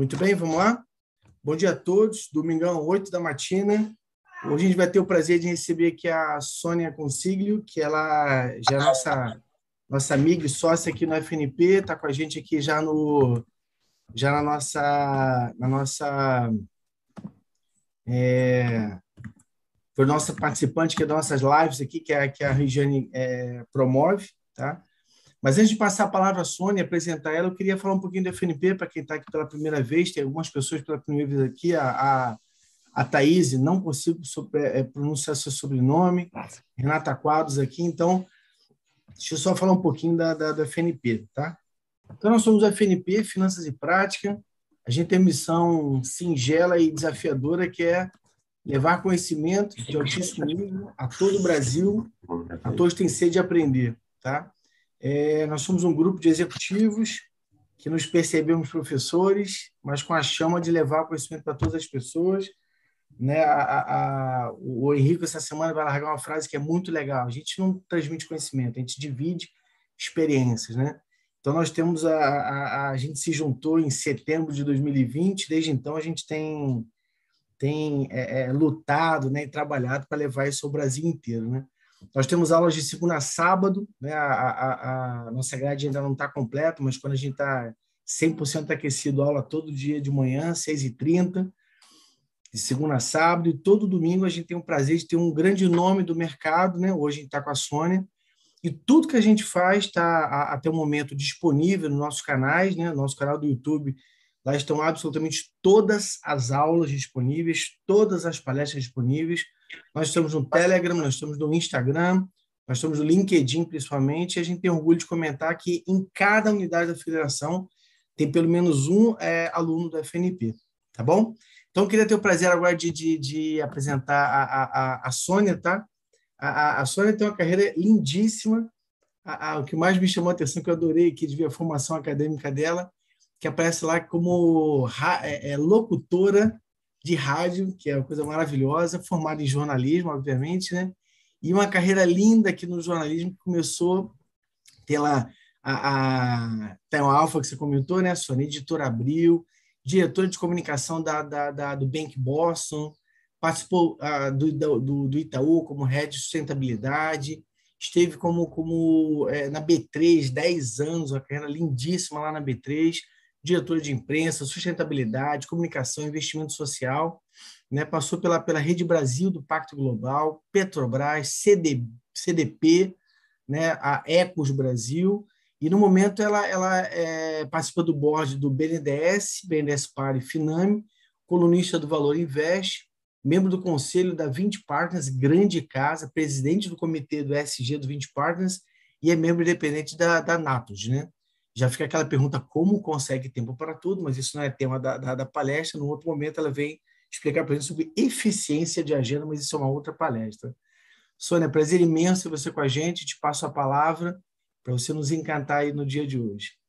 Muito bem, vamos lá? Bom dia a todos. Domingão, 8 da matina. Hoje a gente vai ter o prazer de receber aqui a Sônia Consiglio, que ela já é nossa, nossa amiga e sócia aqui no FNP, está com a gente aqui já no já na nossa na nossa é, foi nossa participante que é das nossas lives aqui, que, é, que a Regiane é, promove, tá? Mas antes de passar a palavra à Sônia, apresentar ela, eu queria falar um pouquinho do FNP, para quem está aqui pela primeira vez, tem algumas pessoas pela primeira vez aqui, a, a, a Thaís, não consigo sobre, é, pronunciar seu sobrenome, Renata Quadros aqui, então, deixa eu só falar um pouquinho da, da, do FNP, tá? Então, nós somos o FNP, Finanças e Prática, a gente tem missão singela e desafiadora, que é levar conhecimento de altíssimo nível a todo o Brasil, a todos têm sede de aprender, tá? É, nós somos um grupo de executivos que nos percebemos professores, mas com a chama de levar conhecimento para todas as pessoas. Né? A, a, a, o Henrique, essa semana, vai largar uma frase que é muito legal. A gente não transmite conhecimento, a gente divide experiências. Né? Então, nós temos a, a, a gente se juntou em setembro de 2020, desde então a gente tem, tem é, é, lutado né, e trabalhado para levar isso ao Brasil inteiro. Né? Nós temos aulas de segunda a sábado, né? a, a, a nossa grade ainda não está completa, mas quando a gente está 100% aquecido, aula todo dia de manhã, 6h30, de segunda a sábado, e todo domingo a gente tem o prazer de ter um grande nome do mercado, né? hoje a gente está com a Sônia, e tudo que a gente faz está até o momento disponível nos nossos canais, né? nosso canal do YouTube, lá estão absolutamente todas as aulas disponíveis, todas as palestras disponíveis, nós estamos no Telegram, nós estamos no Instagram, nós estamos no LinkedIn, principalmente, e a gente tem orgulho de comentar que em cada unidade da federação tem pelo menos um é, aluno do FNP, tá bom? Então, queria ter o prazer agora de, de, de apresentar a, a, a Sônia, tá? A, a, Sônia tem uma carreira lindíssima. A, o que mais me chamou a atenção, que eu adorei aqui de ver a formação acadêmica dela, que aparece lá como é, é, locutora de rádio, que é uma coisa maravilhosa, formada em jornalismo, obviamente, né? E uma carreira linda aqui no jornalismo que começou pela a, a tem o Alfa que você comentou, né, Sônia, editora Abril, diretora de comunicação da, da, da do Bank Boston, participou uh, do, do, do, Itaú como head de sustentabilidade, esteve como, como é, na B3 10 anos, uma carreira lindíssima lá na B3, diretora de imprensa, sustentabilidade, comunicação, investimento social, né? passou pela, pela Rede Brasil do Pacto Global, Petrobras, CD, CDP, né? a Ecos Brasil, e no momento ela, ela é, participa do board do BNDES, BNDES Par e Finame, colunista do Valor Invest, membro do conselho da 20 Partners, grande casa, presidente do comitê do SG do 20 Partners e é membro independente da, da Natos, né? Já fica aquela pergunta como consegue tempo para tudo, mas isso não é tema da, da, da palestra. No outro momento, ela vem explicar para a gente sobre eficiência de agenda, mas isso é uma outra palestra. Sônia, prazer imenso você com a gente. Te passo a palavra para você nos encantar aí no dia de hoje.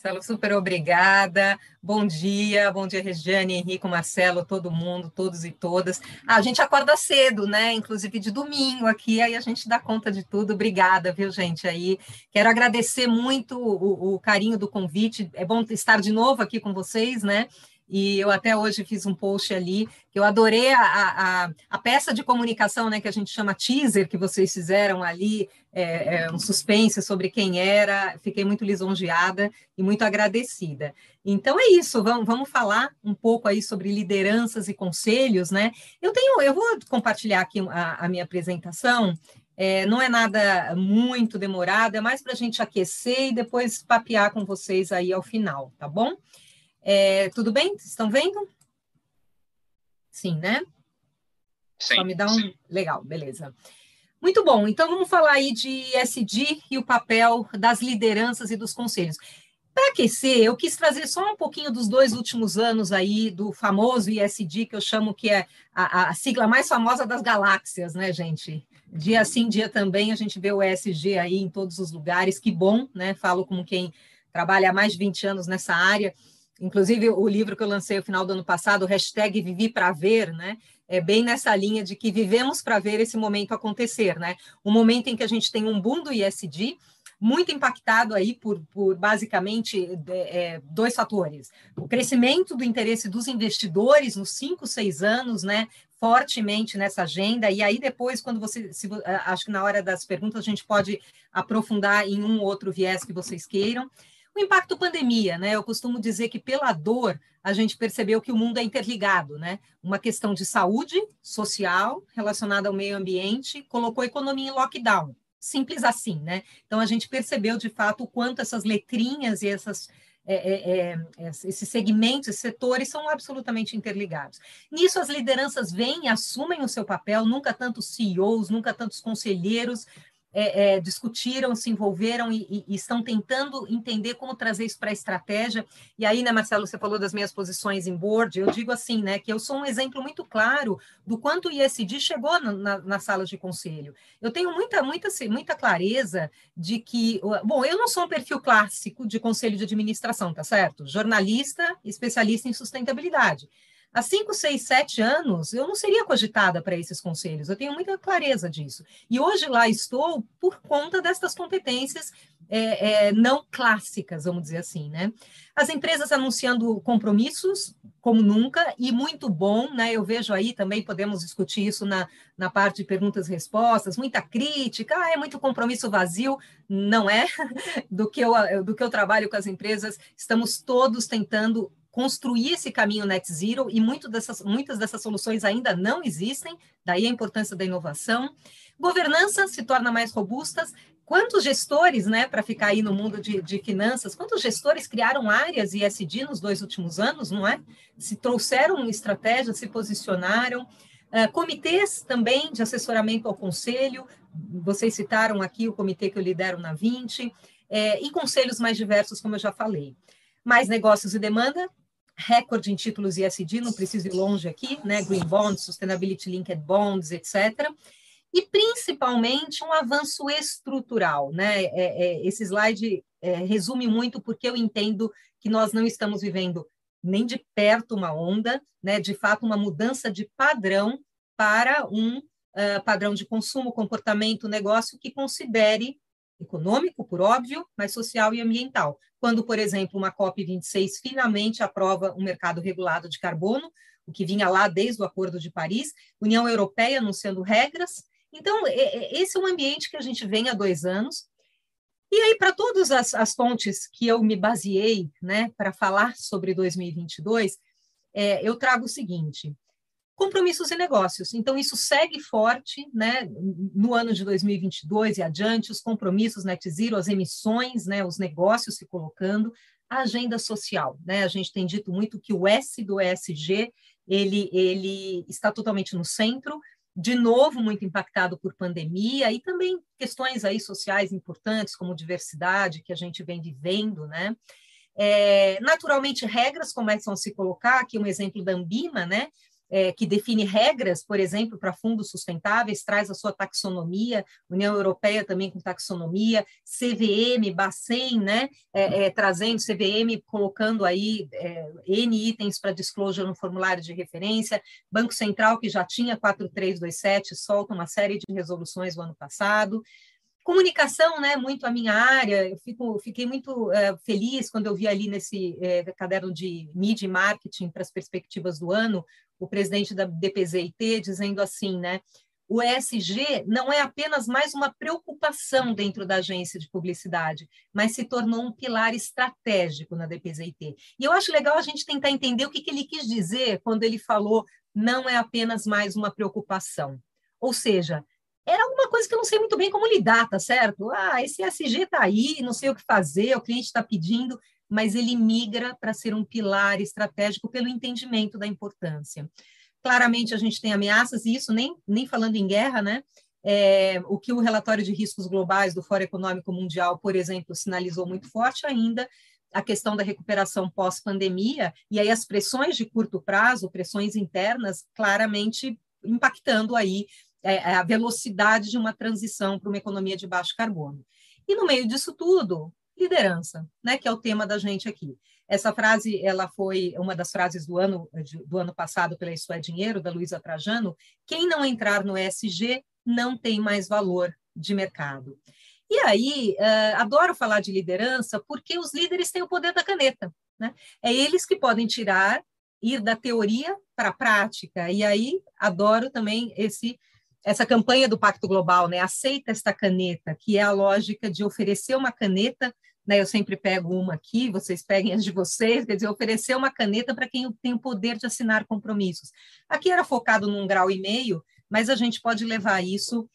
Marcelo, super obrigada. Bom dia, bom dia, Regiane, Henrique, Marcelo, todo mundo, todos e todas. Ah, a gente acorda cedo, né? Inclusive de domingo aqui, aí a gente dá conta de tudo. Obrigada, viu, gente? Aí quero agradecer muito o, o carinho do convite. É bom estar de novo aqui com vocês, né? E eu até hoje fiz um post ali, que eu adorei a, a, a, peça de comunicação, né, que a gente chama teaser, que vocês fizeram ali, é, é, um suspense sobre quem era, fiquei muito lisonjeada e muito agradecida. Então é isso, vamos, vamos falar um pouco aí sobre lideranças e conselhos, né? Eu tenho, eu vou compartilhar aqui a, a minha apresentação, é, não é nada muito demorado, é mais para a gente aquecer e depois papear com vocês aí ao final, tá bom? É, tudo bem? Estão vendo? Sim, né? Sim. Só me dá um. Sim. Legal, beleza. Muito bom. Então vamos falar aí de SD e o papel das lideranças e dos conselhos. Para aquecer, eu quis trazer só um pouquinho dos dois últimos anos aí do famoso ISD, que eu chamo que é a, a sigla mais famosa das galáxias, né, gente? Dia sim, dia também, a gente vê o ESG aí em todos os lugares, que bom, né? Falo como quem trabalha há mais de 20 anos nessa área. Inclusive, o livro que eu lancei no final do ano passado, hashtag Vivi para Ver, né? É bem nessa linha de que vivemos para ver esse momento acontecer, né? O momento em que a gente tem um boom do ISD, muito impactado aí por, por basicamente é, dois fatores. O crescimento do interesse dos investidores nos cinco, seis anos, né? fortemente nessa agenda, e aí depois, quando você, se, acho que na hora das perguntas a gente pode aprofundar em um outro viés que vocês queiram. O impacto pandemia, né? Eu costumo dizer que pela dor a gente percebeu que o mundo é interligado, né? Uma questão de saúde social relacionada ao meio ambiente colocou a economia em lockdown. Simples assim, né? Então a gente percebeu de fato o quanto essas letrinhas e essas é, é, é, esses segmentos, esses setores são absolutamente interligados. Nisso, as lideranças vêm e assumem o seu papel, nunca tantos CEOs, nunca tantos conselheiros é, é, discutiram, se envolveram e, e, estão tentando entender como trazer isso para a estratégia. E aí, né, Marcelo, você falou das minhas posições em board, eu digo assim, né, que eu sou um exemplo muito claro do quanto o ISD chegou na, na, nas salas de conselho. Eu tenho muita, muita, muita clareza de que, bom, eu não sou um perfil clássico de conselho de administração, tá certo? Jornalista, especialista em sustentabilidade. Há cinco, seis, sete anos, eu não seria cogitada para esses conselhos, eu tenho muita clareza disso. E hoje lá estou por conta destas competências é, é, não clássicas, vamos dizer assim, né? As empresas anunciando compromissos, como nunca, e muito bom, né? Eu vejo aí também, podemos discutir isso na, na parte de perguntas e respostas, muita crítica, ah, é muito compromisso vazio, não é? Do que, eu, do que eu trabalho com as empresas, estamos todos tentando construir esse caminho net zero e muito dessas, muitas dessas soluções ainda não existem, daí a importância da inovação. Governança se torna mais robustas. Quantos gestores, né, para ficar aí no mundo de, de, finanças, quantos gestores criaram áreas ISD nos dois últimos anos, não é? Se trouxeram estratégias, se posicionaram. Uh, comitês também de assessoramento ao conselho, vocês citaram aqui o comitê que eu lidero na 20, é, e conselhos mais diversos, como eu já falei. Mais negócios e demanda, recorde em títulos ISD, não preciso ir longe aqui, né? Green Bonds, Sustainability Linked Bonds, etc. E principalmente um avanço estrutural, né? É, é, esse slide é, resume muito porque eu entendo que nós não estamos vivendo nem de perto uma onda, né? De fato, uma mudança de padrão para um uh, padrão de consumo, comportamento, negócio que considere econômico, por óbvio, mas social e ambiental. Quando, por exemplo, uma COP26 finalmente aprova um mercado regulado de carbono, o que vinha lá desde o Acordo de Paris, União Europeia anunciando regras. Então, esse é um ambiente que a gente vem há dois anos. E aí, para todas as, as fontes que eu me baseei né, para falar sobre 2022, é, eu trago o seguinte: compromissos e negócios. Então, isso segue forte né, no ano de 2022 e adiante, os compromissos net zero, as emissões, né, os negócios se colocando, a agenda social. Né? A gente tem dito muito que o S do ESG ele, ele está totalmente no centro, de novo muito impactado por pandemia e também questões aí sociais importantes como diversidade que a gente vem vivendo, né? É, naturalmente regras começam a se colocar aqui um exemplo da Ambima, né? É, que define regras, por exemplo, para fundos sustentáveis, traz a sua taxonomia, União Europeia também com taxonomia, CVM, Bacen, né, é, é, trazendo CVM, colocando aí é, N itens para disclosure no formulário de referência, Banco Central, que já tinha 4327, solta uma série de resoluções no ano passado, Comunicação, né, muito a minha área, eu fico, fiquei muito é, feliz quando eu vi ali nesse é, caderno de mídia e marketing para as perspectivas do ano, o presidente da DPZIT dizendo assim, né, o ESG não é apenas mais uma preocupação dentro da agência de publicidade, mas se tornou um pilar estratégico na DPZIT. E eu acho legal a gente tentar entender o que, que ele quis dizer quando ele falou não é apenas mais uma preocupação. Ou seja, era alguma coisa que eu não sei muito bem como lidar, tá certo? Ah, esse SG está aí, não sei o que fazer, o cliente está pedindo, mas ele migra para ser um pilar estratégico pelo entendimento da importância. Claramente, a gente tem ameaças, e isso nem, nem falando em guerra, né? É, o que o relatório de riscos globais do Fórum Econômico Mundial, por exemplo, sinalizou muito forte ainda, a questão da recuperação pós-pandemia, e aí as pressões de curto prazo, pressões internas, claramente impactando aí é, a velocidade de uma transição para uma economia de baixo carbono. E no meio disso tudo, liderança, né, que é o tema da gente aqui. Essa frase, ela foi uma das frases do ano do ano passado pela Isso é Dinheiro, da Luísa Trajano, quem não entrar no ESG não tem mais valor de mercado. E aí, uh, adoro falar de liderança porque os líderes têm o poder da caneta. Né? É eles que podem tirar, ir da teoria para a prática. E aí, adoro também esse essa campanha do Pacto Global, né? Aceita esta caneta, que é a lógica de oferecer uma caneta né, eu sempre pego uma aqui, vocês peguem as de vocês, quer dizer, oferecer uma caneta para quem tem o poder de assinar compromissos. Aqui era focado num grau e meio, mas a gente pode levar isso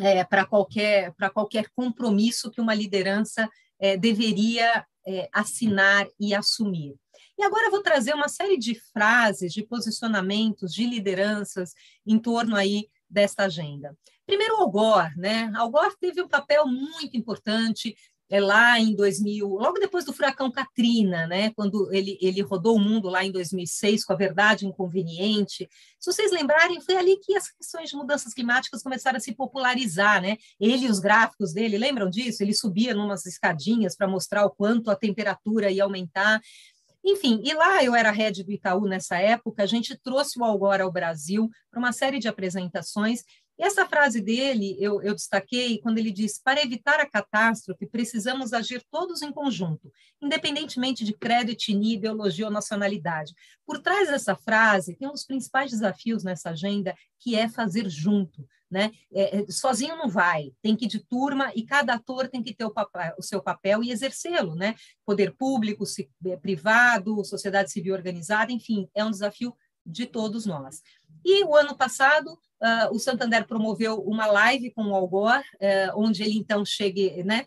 é, para qualquer, qualquer compromisso que uma liderança é, deveria é, assinar e assumir. E agora eu vou trazer uma série de frases, de posicionamentos, de lideranças em torno aí desta agenda. Primeiro, Al Gore, né? Al Gore teve um papel muito importante é lá em 2000, logo depois do furacão Katrina, né, quando ele, ele rodou o mundo lá em 2006 com a verdade inconveniente. Se vocês lembrarem, foi ali que as questões de mudanças climáticas começaram a se popularizar, né? Ele e os gráficos dele, lembram disso? Ele subia numas escadinhas para mostrar o quanto a temperatura ia aumentar. Enfim, e lá eu era head do Itaú nessa época, a gente trouxe o Algora ao Brasil para uma série de apresentações e essa frase dele eu, eu destaquei quando ele diz: para evitar a catástrofe, precisamos agir todos em conjunto, independentemente de crédito, etnia, ideologia ou nacionalidade. Por trás dessa frase, tem um dos principais desafios nessa agenda, que é fazer junto. Né? É, é, sozinho não vai, tem que ir de turma e cada ator tem que ter o, o seu papel e exercê-lo, né? Poder público, se, é, privado, sociedade civil organizada, enfim, é um desafio de todos nós. E o ano passado, uh, o Santander promoveu uma live com o Algor, uh, onde ele então chegue, né,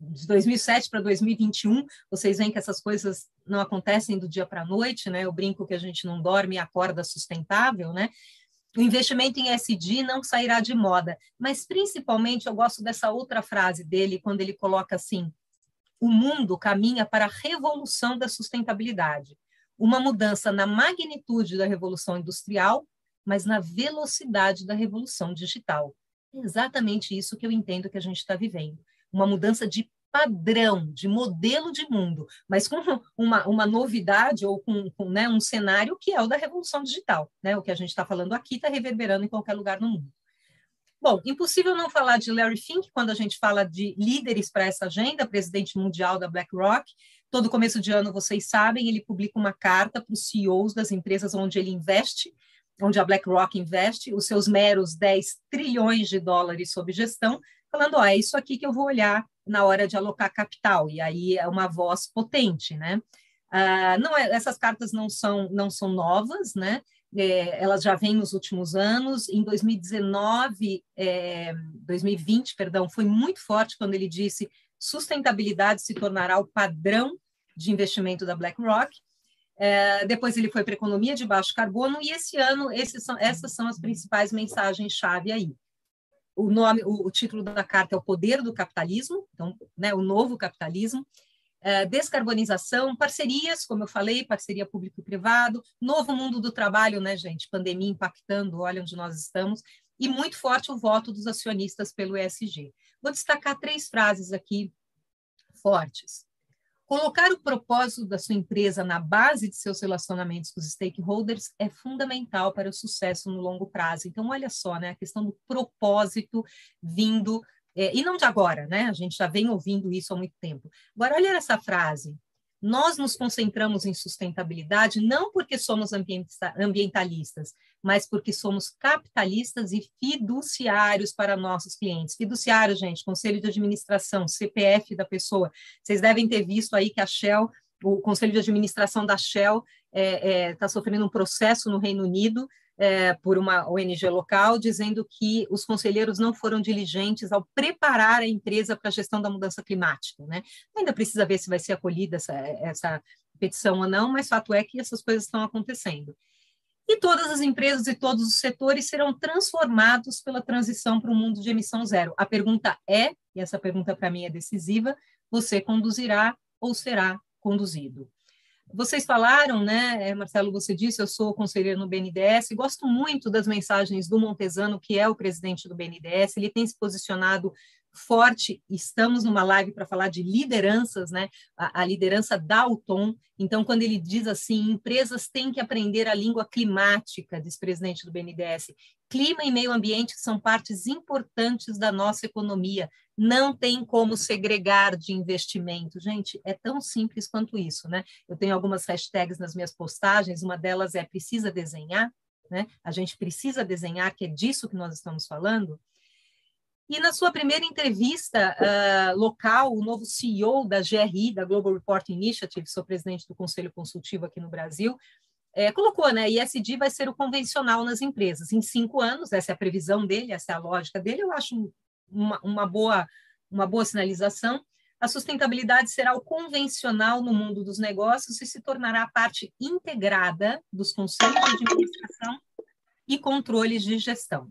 de 2007 para 2021, vocês veem que essas coisas não acontecem do dia para a noite, né? Eu brinco que a gente não dorme e acorda sustentável, né? O investimento em SD não sairá de moda, mas principalmente eu gosto dessa outra frase dele, quando ele coloca assim: o mundo caminha para a revolução da sustentabilidade uma mudança na magnitude da revolução industrial, mas na velocidade da revolução digital. É exatamente isso que eu entendo que a gente está vivendo. Uma mudança de padrão, de modelo de mundo, mas com uma, uma novidade ou com, com né, um cenário que é o da revolução digital. Né? O que a gente está falando aqui está reverberando em qualquer lugar no mundo. Bom, impossível não falar de Larry Fink quando a gente fala de líderes para essa agenda, presidente mundial da BlackRock, Todo começo de ano, vocês sabem, ele publica uma carta para os CEOs das empresas onde ele investe, onde a BlackRock investe, os seus meros 10 trilhões de dólares sob gestão, falando, ó, é isso aqui que eu vou olhar na hora de alocar capital, e aí é uma voz potente, né? Ah, não é, essas cartas não são, não são novas, né? É, elas já vêm nos últimos anos. Em 2019, é, 2020, perdão, foi muito forte quando ele disse sustentabilidade se tornará o padrão de investimento da BlackRock. É, depois ele foi para economia de baixo carbono e esse ano são, essas são as principais mensagens-chave aí. O nome, o, o, título da carta é o poder do capitalismo, então, né, o novo capitalismo. É, descarbonização, parcerias, como eu falei, parceria público e privado, novo mundo do trabalho, né, gente? Pandemia impactando, olha onde nós estamos, e muito forte o voto dos acionistas pelo ESG. Vou destacar três frases aqui fortes. Colocar o propósito da sua empresa na base de seus relacionamentos com os stakeholders é fundamental para o sucesso no longo prazo. Então, olha só, né, a questão do propósito vindo, é, e não de agora, né? A gente já vem ouvindo isso há muito tempo. Agora, olha essa frase. Nós nos concentramos em sustentabilidade não porque somos ambientalistas, mas porque somos capitalistas e fiduciários para nossos clientes. Fiduciário, gente, conselho de administração, CPF da pessoa. Vocês devem ter visto aí que a Shell, o conselho de administração da Shell, está é, é, tá sofrendo um processo no Reino Unido é, por uma ONG local, dizendo que os conselheiros não foram diligentes ao preparar a empresa para a gestão da mudança climática. Né? Ainda precisa ver se vai ser acolhida essa, essa petição ou não, mas fato é que essas coisas estão acontecendo. E todas as empresas e todos os setores serão transformados pela transição para um mundo de emissão zero. A pergunta é, e essa pergunta para mim é decisiva, você conduzirá ou será conduzido? Vocês falaram, né, Marcelo, você disse, eu sou conselheiro no BNDES, gosto muito das mensagens do Montesano, que é o presidente do BNDES, ele tem se posicionado forte. Estamos numa live para falar de lideranças, né? A, a, liderança dá o tom. Então, quando ele diz assim, empresas têm que aprender a língua climática, diz presidente do BNDES. Clima e meio ambiente são partes importantes da nossa economia. Não tem como segregar de investimento. Gente, é tão simples quanto isso, né? Eu tenho algumas hashtags nas minhas postagens, uma delas é precisa desenhar, né? A gente precisa desenhar, que é disso que nós estamos falando. E na sua primeira entrevista uh, local, o novo CEO da GRI, da Global Reporting Initiative, sou presidente do Conselho Consultivo aqui no Brasil, é, colocou, né? ISD vai ser o convencional nas empresas. Em cinco anos, essa é a previsão dele, essa é a lógica dele, eu acho uma, uma, boa, uma boa sinalização. A sustentabilidade será o convencional no mundo dos negócios e se tornará parte integrada dos conselhos de administração e controles de gestão.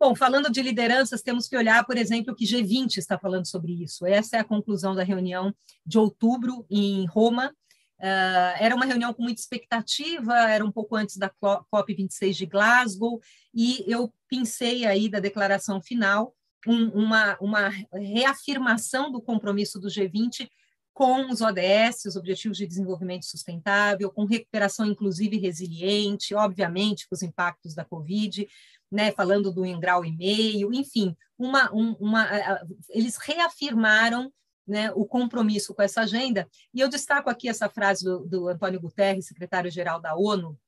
Bom, falando de lideranças, temos que olhar, por exemplo, o que G20 está falando sobre isso. Essa é a conclusão da reunião de outubro em Roma, Uh, era uma reunião com muita expectativa, era um pouco antes da COP26 de Glasgow, e eu pensei aí da declaração final um, uma, uma reafirmação do compromisso do G20 com os ODS, os Objetivos de Desenvolvimento Sustentável, com recuperação inclusive resiliente, obviamente com os impactos da Covid, né, falando do um grau e meio, enfim, uma, um, uma, eles reafirmaram né, o compromisso com essa agenda. E eu destaco aqui essa frase do, do Antônio Guterres, secretário-geral da ONU,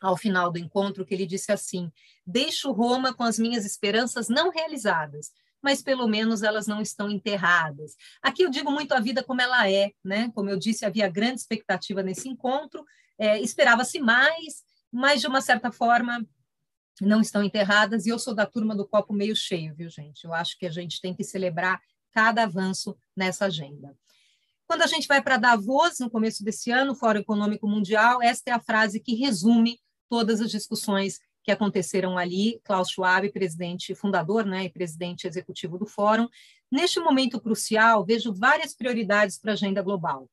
ao final do encontro, que ele disse assim: Deixo Roma com as minhas esperanças não realizadas, mas pelo menos elas não estão enterradas. Aqui eu digo muito a vida como ela é, né? Como eu disse, havia grande expectativa nesse encontro, é, esperava-se mais, mas de uma certa forma não estão enterradas, e eu sou da turma do copo meio cheio, viu, gente? Eu acho que a gente tem que celebrar cada avanço nessa agenda. Quando a gente vai para Davos, no começo desse ano, Fórum Econômico Mundial, esta é a frase que resume todas as discussões que aconteceram ali. Klaus Schwab, presidente fundador né, e presidente executivo do Fórum. Neste momento crucial, vejo várias prioridades para a agenda global.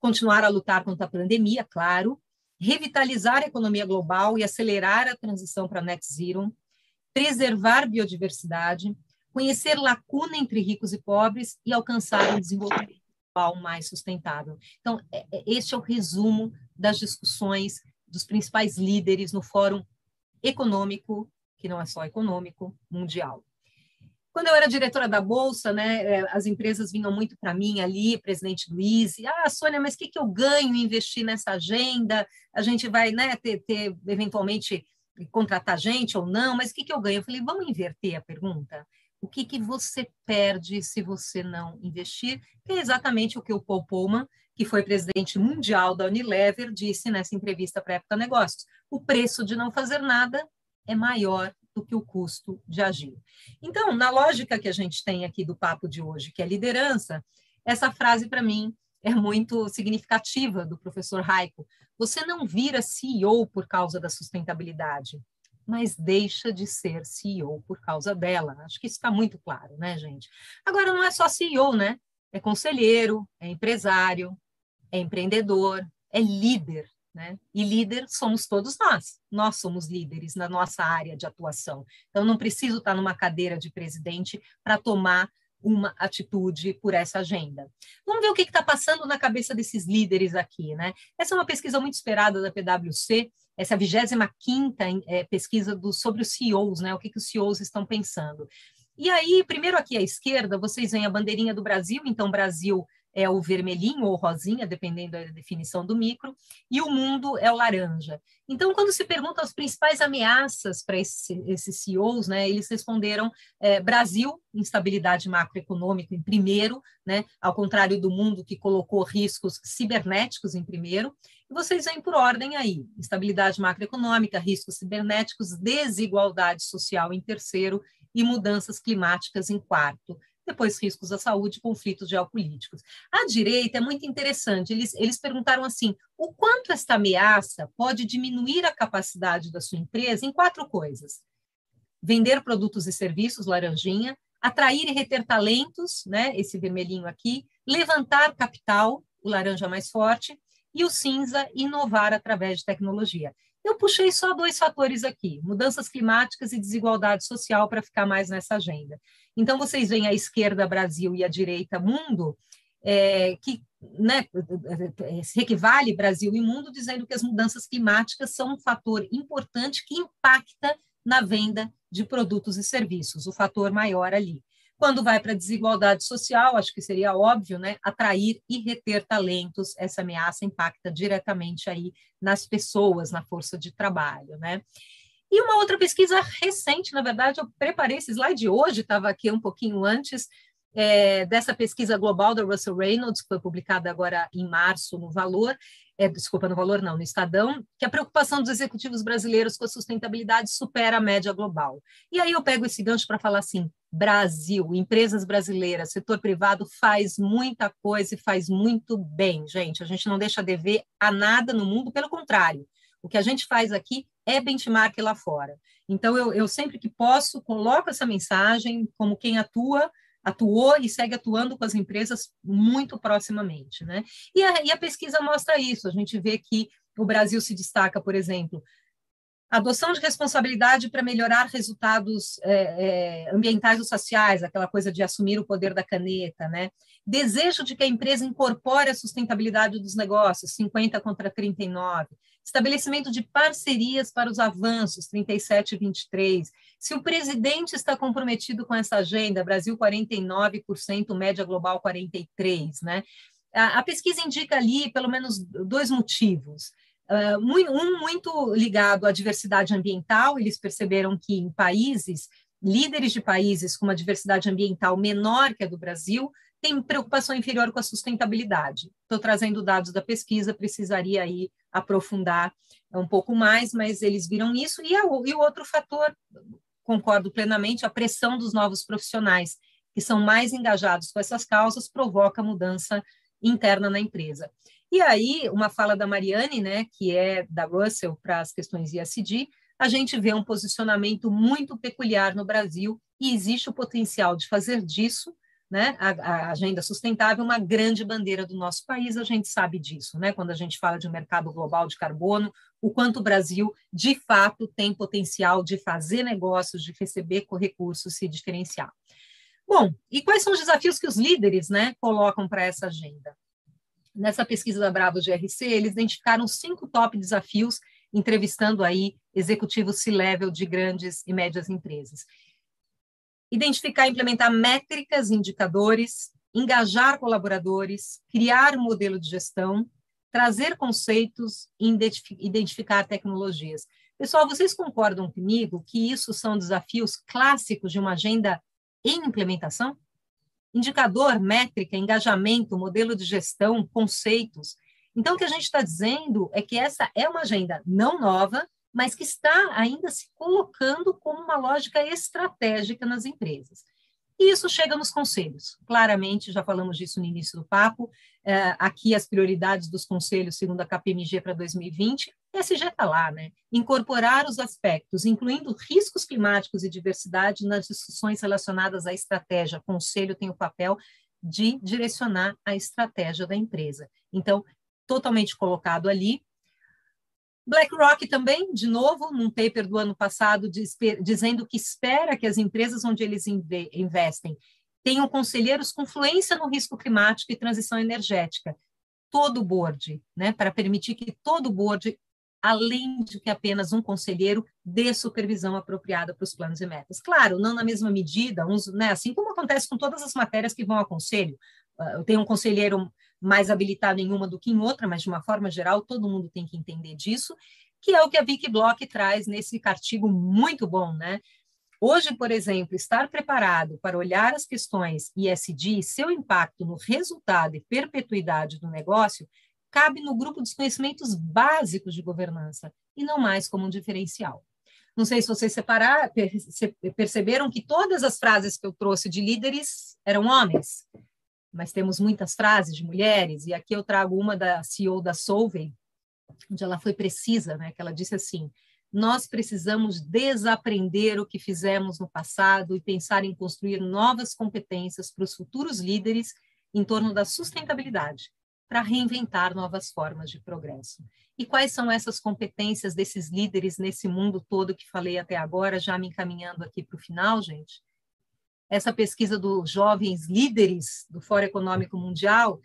Continuar a lutar contra a pandemia, claro, revitalizar a economia global e acelerar a transição para net zero, preservar biodiversidade, conhecer lacuna entre ricos e pobres e alcançar um desenvolvimento global mais sustentável. Então, é, é, este é o resumo das discussões dos principais líderes no Fórum Econômico, que não é só econômico, mundial. Quando eu era diretora da Bolsa, né, é, as empresas vinham muito para mim ali, presidente do ISE, ah, Sônia, mas o que, que eu ganho em investir nessa agenda? A gente vai né, ter, ter, eventualmente, contratar gente ou não, mas o que, que eu ganho? Eu falei, vamos inverter a pergunta? O que, que você perde se você não investir, que é exatamente o que o Paul Pullman, que foi presidente mundial da Unilever, disse nessa entrevista para a Época Negócios. O preço de não fazer nada é maior do que o custo de agir. Então, na lógica que a gente tem aqui do papo de hoje, que é liderança, essa frase para mim é muito significativa do professor Raico. Você não vira CEO por causa da sustentabilidade mas deixa de ser CEO por causa dela. Acho que isso está muito claro, né, gente? Agora, não é só CEO, né? É conselheiro, é empresário, é empreendedor, é líder, né? E líder somos todos nós. Nós somos líderes na nossa área de atuação. Então, não preciso estar numa cadeira de presidente para tomar uma atitude por essa agenda. Vamos ver o que está passando na cabeça desses líderes aqui, né? Essa é uma pesquisa muito esperada da PwC, essa 25 quinta é, pesquisa do, sobre os CEOs, né? O que, que os CEOs estão pensando. E aí, primeiro aqui à esquerda, vocês veem a bandeirinha do Brasil, então Brasil é o vermelhinho ou rosinha, dependendo da definição do micro, e o mundo é o laranja. Então, quando se pergunta as principais ameaças para esse, esses CEOs, né, eles responderam é, Brasil, instabilidade macroeconômica em primeiro, né, ao contrário do mundo que colocou riscos cibernéticos em primeiro, e vocês vêm por ordem aí, instabilidade macroeconômica, riscos cibernéticos, desigualdade social em terceiro e mudanças climáticas em quarto depois riscos à saúde, conflitos geopolíticos. A direita é muito interessante, eles, eles perguntaram assim, o quanto esta ameaça pode diminuir a capacidade da sua empresa em quatro coisas. Vender produtos e serviços, laranjinha, atrair e reter talentos, né, esse vermelhinho aqui, levantar capital, o laranja mais forte, e o cinza, inovar através de tecnologia. Eu puxei só dois fatores aqui: mudanças climáticas e desigualdade social, para ficar mais nessa agenda. Então, vocês veem a esquerda Brasil e a direita mundo, é, que né, equivale Brasil e mundo, dizendo que as mudanças climáticas são um fator importante que impacta na venda de produtos e serviços, o fator maior ali. Quando vai para a desigualdade social, acho que seria óbvio, né? Atrair e reter talentos, essa ameaça impacta diretamente aí nas pessoas, na força de trabalho, né? E uma outra pesquisa recente, na verdade, eu preparei esse slide hoje, estava aqui um pouquinho antes, é, dessa pesquisa global da Russell Reynolds, que foi publicada agora em março no Valor, é, desculpa, no Valor não, no Estadão, que a preocupação dos executivos brasileiros com a sustentabilidade supera a média global. E aí eu pego esse gancho para falar assim, Brasil, empresas brasileiras, setor privado faz muita coisa e faz muito bem, gente. A gente não deixa dever a nada no mundo, pelo contrário. O que a gente faz aqui é benchmark lá fora. Então, eu, eu sempre que posso, coloco essa mensagem como quem atua atuou e segue atuando com as empresas muito proximamente. Né? E, a, e a pesquisa mostra isso, a gente vê que o Brasil se destaca, por exemplo, adoção de responsabilidade para melhorar resultados é, é, ambientais ou sociais, aquela coisa de assumir o poder da caneta, né? Desejo de que a empresa incorpore a sustentabilidade dos negócios, 50 contra 39. Estabelecimento de parcerias para os avanços, 37 e 23. Se o presidente está comprometido com essa agenda, Brasil 49%, média global 43%, né? A, a pesquisa indica ali pelo menos dois motivos. Uh, um muito ligado à diversidade ambiental, eles perceberam que em países, líderes de países com uma diversidade ambiental menor que a do Brasil, têm preocupação inferior com a sustentabilidade. Estou trazendo dados da pesquisa, precisaria aí aprofundar um pouco mais, mas eles viram isso. E, a, e o outro fator, concordo plenamente, a pressão dos novos profissionais, que são mais engajados com essas causas, provoca mudança interna na empresa. E aí, uma fala da Mariane, né, que é da Russell para as questões ISD, a gente vê um posicionamento muito peculiar no Brasil e existe o potencial de fazer disso, né, a, a, agenda sustentável, uma grande bandeira do nosso país, a gente sabe disso, né, quando a gente fala de um mercado global de carbono, o quanto o Brasil, de fato, tem potencial de fazer negócios, de receber recursos, se diferenciar. Bom, e quais são os desafios que os líderes né, colocam para essa agenda? Nessa pesquisa da Bravo GRC, eles identificaram cinco top desafios, entrevistando aí executivos C-level de grandes e médias empresas. Identificar e implementar métricas, indicadores, engajar colaboradores, criar um modelo de gestão, trazer conceitos e identificar tecnologias. Pessoal, vocês concordam comigo que isso são desafios clássicos de uma agenda em implementação? Indicador, métrica, engajamento, modelo de gestão, conceitos. Então, o que a gente está dizendo é que essa é uma agenda não nova, mas que está ainda se colocando como uma lógica estratégica nas empresas. E isso chega nos conselhos. Claramente, já falamos disso no início do papo. É, aqui, as prioridades dos conselhos, segundo a KPMG para 2020, SG está lá, né? Incorporar os aspectos, incluindo riscos climáticos e diversidade, nas discussões relacionadas à estratégia. O conselho tem o papel de direcionar a estratégia da empresa. Então, totalmente colocado ali. BlackRock também, de novo, num paper do ano passado, diz, dizendo que espera que as empresas onde eles investem tenham conselheiros com fluência no risco climático e transição energética. Todo o board, né, para permitir que todo o board além de que apenas um conselheiro dê supervisão apropriada para os planos e metas. Claro, não na mesma medida, uns, né, assim como acontece com todas as matérias que vão ao conselho. Ah, eu tenho um conselheiro mais habilitado em uma do que em outra, mas de uma forma geral, todo mundo tem que entender disso, que é o que a Vicky Block traz nesse artigo muito bom, né? Hoje, por exemplo, estar preparado para olhar as questões ISD e seu impacto no resultado e perpetuidade do negócio cabe no grupo dos conhecimentos básicos de governança e não mais como um diferencial. Não sei se vocês separar, perceberam que todas as frases que eu trouxe de líderes eram homens, mas temos muitas frases de mulheres, e aqui eu trago uma da CEO da Solvay, onde ela foi precisa, né, que ela disse assim, nós precisamos desaprender o que fizemos no passado e pensar em construir novas competências para os futuros líderes em torno da sustentabilidade, para reinventar novas formas de progresso. E quais são essas competências desses líderes nesse mundo todo que falei até agora, já me encaminhando aqui para o final, gente? Essa pesquisa dos jovens líderes do Fórum Econômico Mundial,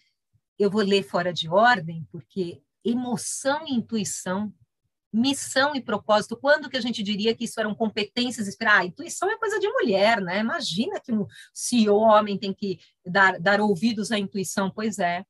eu vou ler fora de ordem, porque emoção e intuição missão e propósito. Quando que a gente diria que isso eram competências? Ah, intuição é coisa de mulher, né? Imagina que um CEO homem tem que dar, dar ouvidos à intuição. Pois é,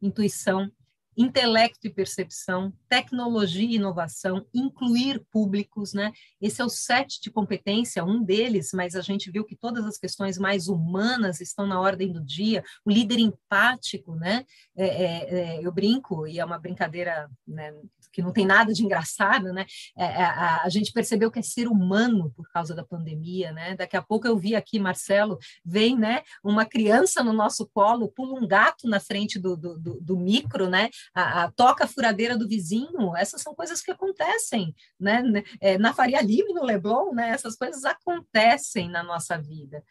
intuição intelecto e percepção, tecnologia e inovação, incluir públicos, né? Esse é o set de competência, um deles, mas a gente viu que todas as questões mais humanas estão na ordem do dia. O líder empático, né? É, é, é, eu brinco, e é uma brincadeira né, que não tem nada de engraçado, né? É, é, a, a, gente percebeu que é ser humano por causa da pandemia, né? Daqui a pouco eu vi aqui, Marcelo, vem, né? Uma criança no nosso colo, pula um gato na frente do, do, do, do micro, né? A, a, toca a furadeira do vizinho, essas são coisas que acontecem, né? É, na Faria Lima, no Leblon, né? Essas coisas acontecem na nossa vida.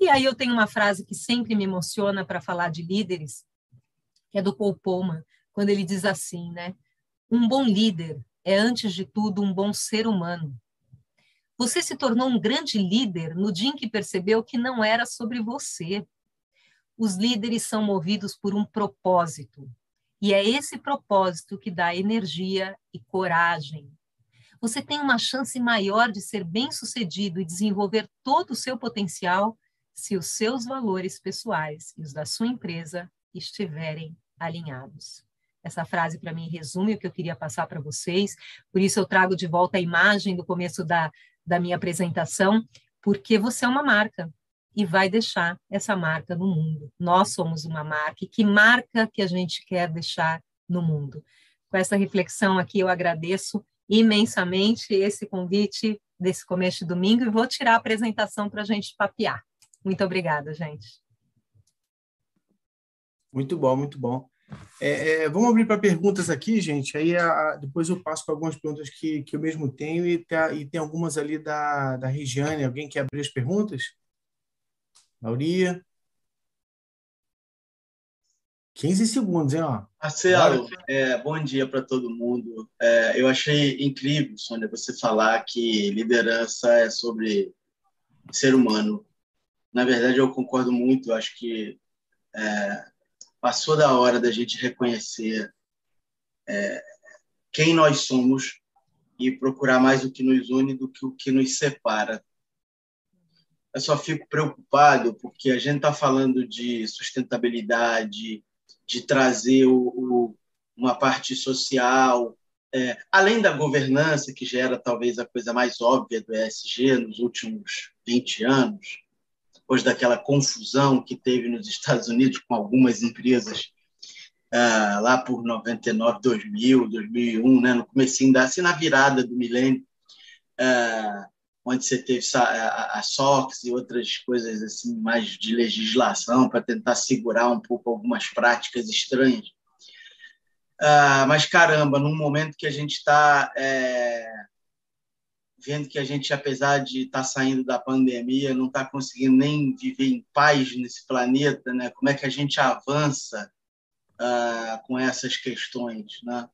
E aí eu tenho uma frase que sempre me emociona para falar de líderes, que é do Paul Pullman, quando ele diz assim, né? Um bom líder é, antes de tudo, um bom ser humano. Você se tornou um grande líder no dia em que percebeu que não era sobre você. Os líderes são movidos por um propósito, e é esse propósito que dá energia e coragem. Você tem uma chance maior de ser bem-sucedido e desenvolver todo o seu potencial se os seus valores pessoais e os da sua empresa estiverem alinhados. Essa frase, para mim, resume o que eu queria passar para vocês, por isso eu trago de volta a imagem do começo da, da minha apresentação, porque você é uma marca e vai deixar essa marca no mundo. Nós somos uma marca, e que marca que a gente quer deixar no mundo? Com essa reflexão aqui, eu agradeço imensamente esse convite desse começo de domingo e vou tirar a apresentação para a gente papear. Muito obrigada, gente. Muito bom, muito bom. É, é, vamos abrir para perguntas aqui, gente. Aí a, depois eu passo para algumas perguntas que, que eu mesmo tenho e, tá, e tem algumas ali da, da Regiane. Alguém quer abrir as perguntas? Lauria. 15 segundos, hein? Ó. Marcelo, é, bom dia para todo mundo. É, eu achei incrível, Sônia, você falar que liderança é sobre ser humano. Na verdade, eu concordo muito. Eu acho que é, passou da hora da gente reconhecer é, quem nós somos e procurar mais o que nos une do que o que nos separa. Eu só fico preocupado porque a gente está falando de sustentabilidade, de trazer o, o, uma parte social, é, além da governança, que gera talvez a coisa mais óbvia do ESG nos últimos 20 anos, depois daquela confusão que teve nos Estados Unidos com algumas empresas ah, lá por 99, 2000, 2001, né, no comecinho da, assim, na virada do milênio, ah, onde você teve a, a SOX e outras coisas assim mais de legislação para tentar segurar um pouco algumas práticas estranhas. Ah, mas caramba, num momento que a gente está é, vendo que a gente, apesar de estar tá saindo da pandemia, não está conseguindo nem viver em paz nesse planeta, né? Como é que a gente avança uh, com essas questões, né?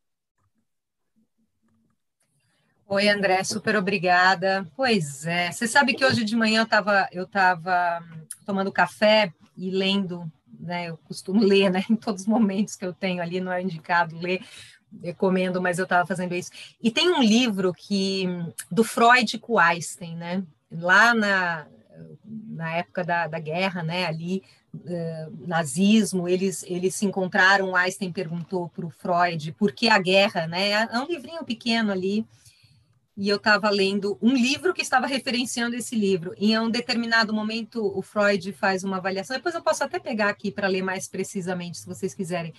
Oi, André, super obrigada. Pois é, você sabe que hoje de manhã eu estava eu tava tomando café e lendo, né? Eu costumo ler, né? Em todos os momentos que eu tenho ali, não é indicado ler recomendo, mas eu estava fazendo isso. E tem um livro que do Freud com Einstein, né? Lá na, na época da, da guerra, né? Ali, uh, nazismo, eles, eles se encontraram. Einstein perguntou para o Freud por que a guerra, né? É um livrinho pequeno ali. E eu estava lendo um livro que estava referenciando esse livro. E em um determinado momento, o Freud faz uma avaliação. Depois eu posso até pegar aqui para ler mais precisamente, se vocês quiserem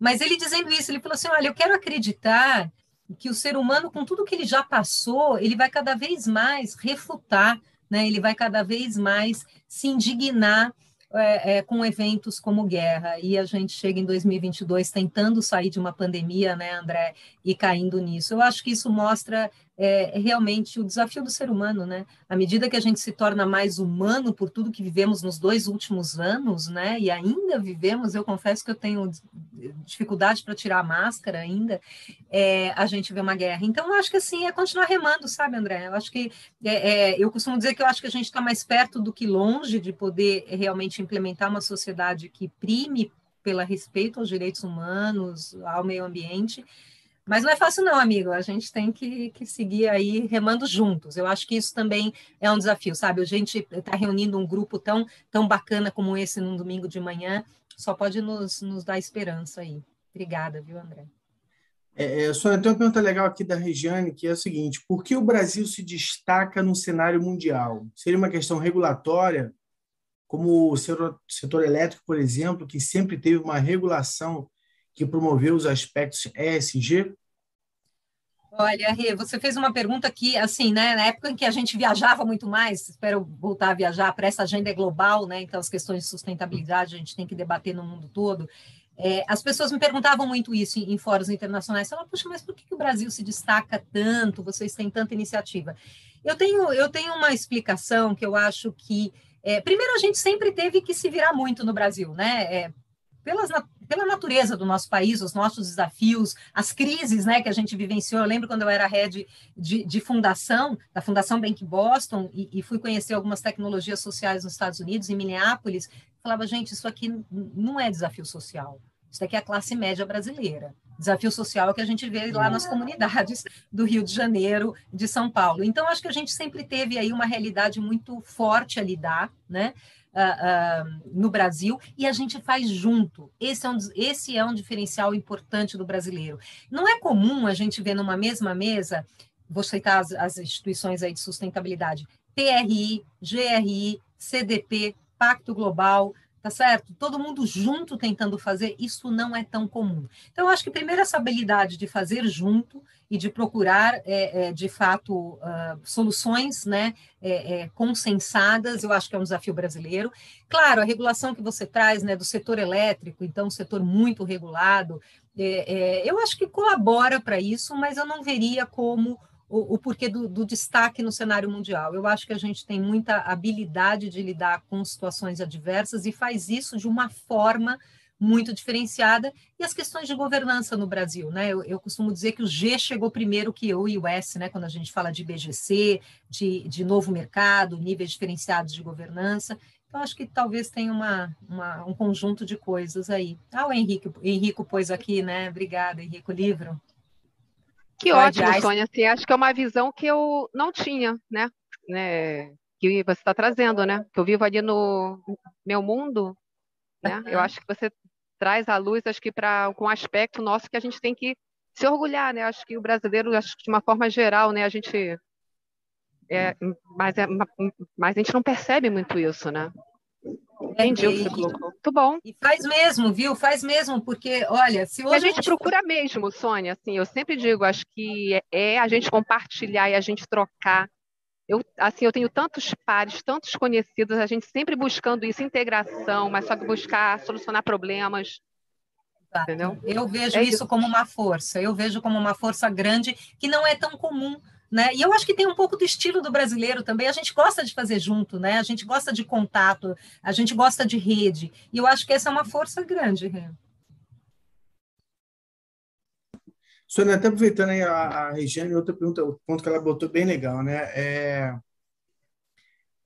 mas ele dizendo isso, ele falou assim: olha, eu quero acreditar que o ser humano, com tudo que ele já passou, ele vai cada vez mais refutar, né? ele vai cada vez mais se indignar é, é, com eventos como guerra. E a gente chega em 2022 tentando sair de uma pandemia, né, André, e caindo nisso. Eu acho que isso mostra é, realmente o desafio do ser humano, né? À medida que a gente se torna mais humano por tudo que vivemos nos dois últimos anos, né? E ainda vivemos, eu confesso que eu tenho dificuldade para tirar a máscara ainda, é, a gente vê uma guerra. Então, eu acho que assim, é continuar remando, sabe, André? Eu acho que é, é eu costumo dizer que eu acho que a gente está mais perto do que longe de poder realmente implementar uma sociedade que prime pelo respeito aos direitos humanos, ao meio ambiente, Mas não é fácil, não, amigo. A gente tem que, que seguir aí remando juntos. Eu acho que isso também é um desafio, sabe? A gente está reunindo um grupo tão, tão bacana como esse num domingo de manhã, só pode nos, nos dar esperança aí. Obrigada, viu, André? É, é, Sônia, tem uma pergunta legal aqui da Regiane, que é a seguinte: por que o Brasil se destaca no cenário mundial? Seria uma questão regulatória, como o setor, setor elétrico, por exemplo, que sempre teve uma regulação que promoveu os aspectos ESG? Olha, Rê, você fez uma pergunta que, assim, né, na época em que a gente viajava muito mais, espero voltar a viajar para essa agenda global, né, então as questões de sustentabilidade a gente tem que debater no mundo todo. É, as pessoas me perguntavam muito isso em, em fóruns internacionais. Falavam, puxa, mas por que, que, o Brasil se destaca tanto? Vocês têm tanta iniciativa? Eu tenho, eu tenho uma explicação que eu acho que. É, primeiro, a gente sempre teve que se virar muito no Brasil, né? É, pelas, pela natureza do nosso país, os nossos desafios, as crises né, que a gente vivenciou. Eu lembro quando eu era head de, de fundação, da Fundação Bank Boston, e, e, fui conhecer algumas tecnologias sociais nos Estados Unidos, em Minneapolis, falava, gente, isso aqui não é desafio social. Isso daqui é a classe média brasileira. Desafio social é o que a gente vê lá nas comunidades do Rio de Janeiro, de São Paulo. Então, acho que a gente sempre teve aí uma realidade muito forte a lidar, né? Uh, uh, no Brasil e a gente faz junto. Esse é, um, esse é um diferencial importante do brasileiro. Não é comum a gente ver numa mesma mesa, vou citar as, as instituições aí de sustentabilidade, PRI, GRI, CDP, Pacto Global, tá certo? Todo mundo junto tentando fazer, isso não é tão comum. Então, eu acho que primeiro essa habilidade de fazer junto e de procurar, é, é, de fato, uh, soluções né, é, é, consensadas, eu acho que é um desafio brasileiro. Claro, a regulação que você traz né, do setor elétrico, então, um setor muito regulado, é, é, eu acho que colabora para isso, mas eu não veria como o, o porquê do, do, destaque no cenário mundial. Eu acho que a gente tem muita habilidade de lidar com situações adversas e faz isso de uma forma muito diferenciada. E as questões de governança no Brasil, né? Eu, eu costumo dizer que o G chegou primeiro que o e o S, né? Quando a gente fala de BGC, de, de novo mercado, níveis diferenciados de governança. Então, acho que talvez tenha uma, uma, um conjunto de coisas aí. Ah, o Henrique, Henrico pôs aqui, né? Obrigada, Henrico, livro. Que ótimo, Aliás... Sônia. Assim, acho que é uma visão que eu não tinha, né? né? Que você está trazendo, né? Que eu vivo ali no meu mundo, né? Eu acho que você traz à luz, acho que para um aspecto nosso que a gente tem que se orgulhar, né? Acho que o brasileiro, acho que de uma forma geral, né? A gente é, mas, é, mas a gente não percebe muito isso, né? Entendi o que você colocou. Muito bom. E faz mesmo, viu? Faz mesmo, porque, olha, se hoje. a gente, a gente procura mesmo, Sônia, assim, eu sempre digo, acho que é, é a gente compartilhar e a gente trocar. Eu, assim, eu tenho tantos pares, tantos conhecidos, a gente sempre buscando isso, integração, mas só que buscar solucionar problemas. Entendeu? Eu vejo é isso, isso como uma força, eu vejo como uma força grande que não é tão comum né? E eu acho que tem um pouco do estilo do brasileiro também. A gente gosta de fazer junto, né? A gente gosta de contato, a gente gosta de rede. E eu acho que essa é uma força grande, Rê. Sônia, até aproveitando aí a, a Regiane, outra pergunta, o ponto que ela botou bem legal, né? É...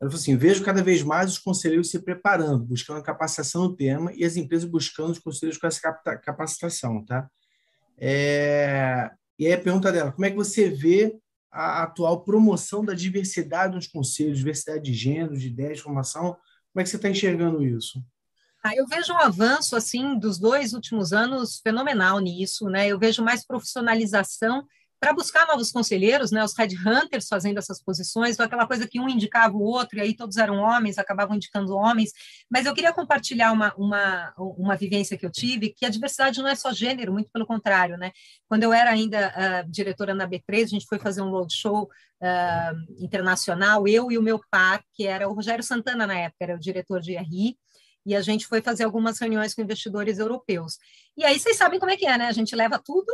Ela falou assim: vejo cada vez mais os conselheiros se preparando, buscando capacitação no tema e as empresas buscando os conselheiros com essa capacitação, tá? É... E aí a pergunta dela: como é que você vê a atual promoção da diversidade nos conselhos, diversidade de gênero, de ideias, de formação. Como é que você está enxergando isso? Ah, eu vejo um avanço assim dos dois últimos anos fenomenal nisso, né? Eu vejo mais profissionalização para buscar novos conselheiros, né, os headhunters fazendo essas posições, então aquela coisa que um indicava o outro, e aí todos eram homens, acabavam indicando homens, mas eu queria compartilhar uma, uma, uma vivência que eu tive, que a diversidade não é só gênero, muito pelo contrário, né, quando eu era ainda uh, diretora na B3, a gente foi fazer um roadshow uh, internacional, eu e o meu par, que era o Rogério Santana na época, era o diretor de RI, e a gente foi fazer algumas reuniões com investidores europeus. E aí vocês sabem como é que é, né? A gente leva tudo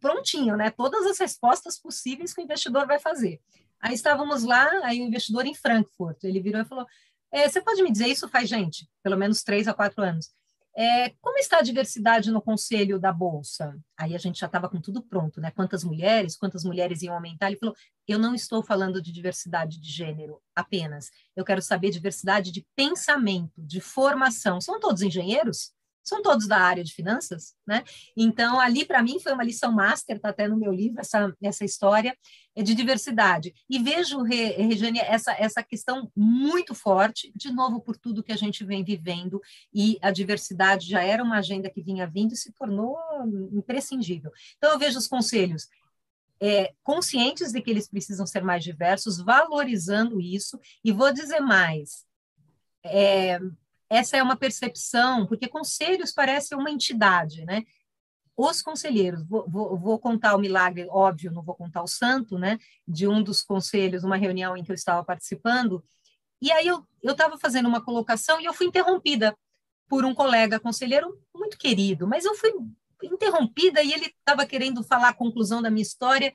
prontinho, né? Todas as respostas possíveis que o investidor vai fazer. Aí estávamos lá, aí o investidor em Frankfurt, ele virou e falou: é, você pode me dizer isso faz gente, pelo menos três a quatro anos. É, como está a diversidade no conselho da Bolsa? Aí a gente já estava com tudo pronto, né? Quantas mulheres, quantas mulheres iam aumentar? Ele falou: eu não estou falando de diversidade de gênero apenas. Eu quero saber diversidade de pensamento, de formação. São todos engenheiros? São todos da área de finanças, né? Então, ali, para mim, foi uma lição master, está até no meu livro, essa, essa história de diversidade. E vejo, Regiane, essa, essa questão muito forte, de novo, por tudo que a gente vem vivendo, e a diversidade já era uma agenda que vinha vindo e se tornou imprescindível. Então, eu vejo os conselhos é, conscientes de que eles precisam ser mais diversos, valorizando isso, e vou dizer mais, é, essa é uma percepção, porque conselhos parece uma entidade, né? Os conselheiros, vou, vou, vou, contar o milagre, óbvio, não vou contar o santo, né? De um dos conselhos, uma reunião em que eu estava participando, e aí eu estava fazendo uma colocação e eu fui interrompida por um colega conselheiro muito querido, mas eu fui interrompida e ele estava querendo falar a conclusão da minha história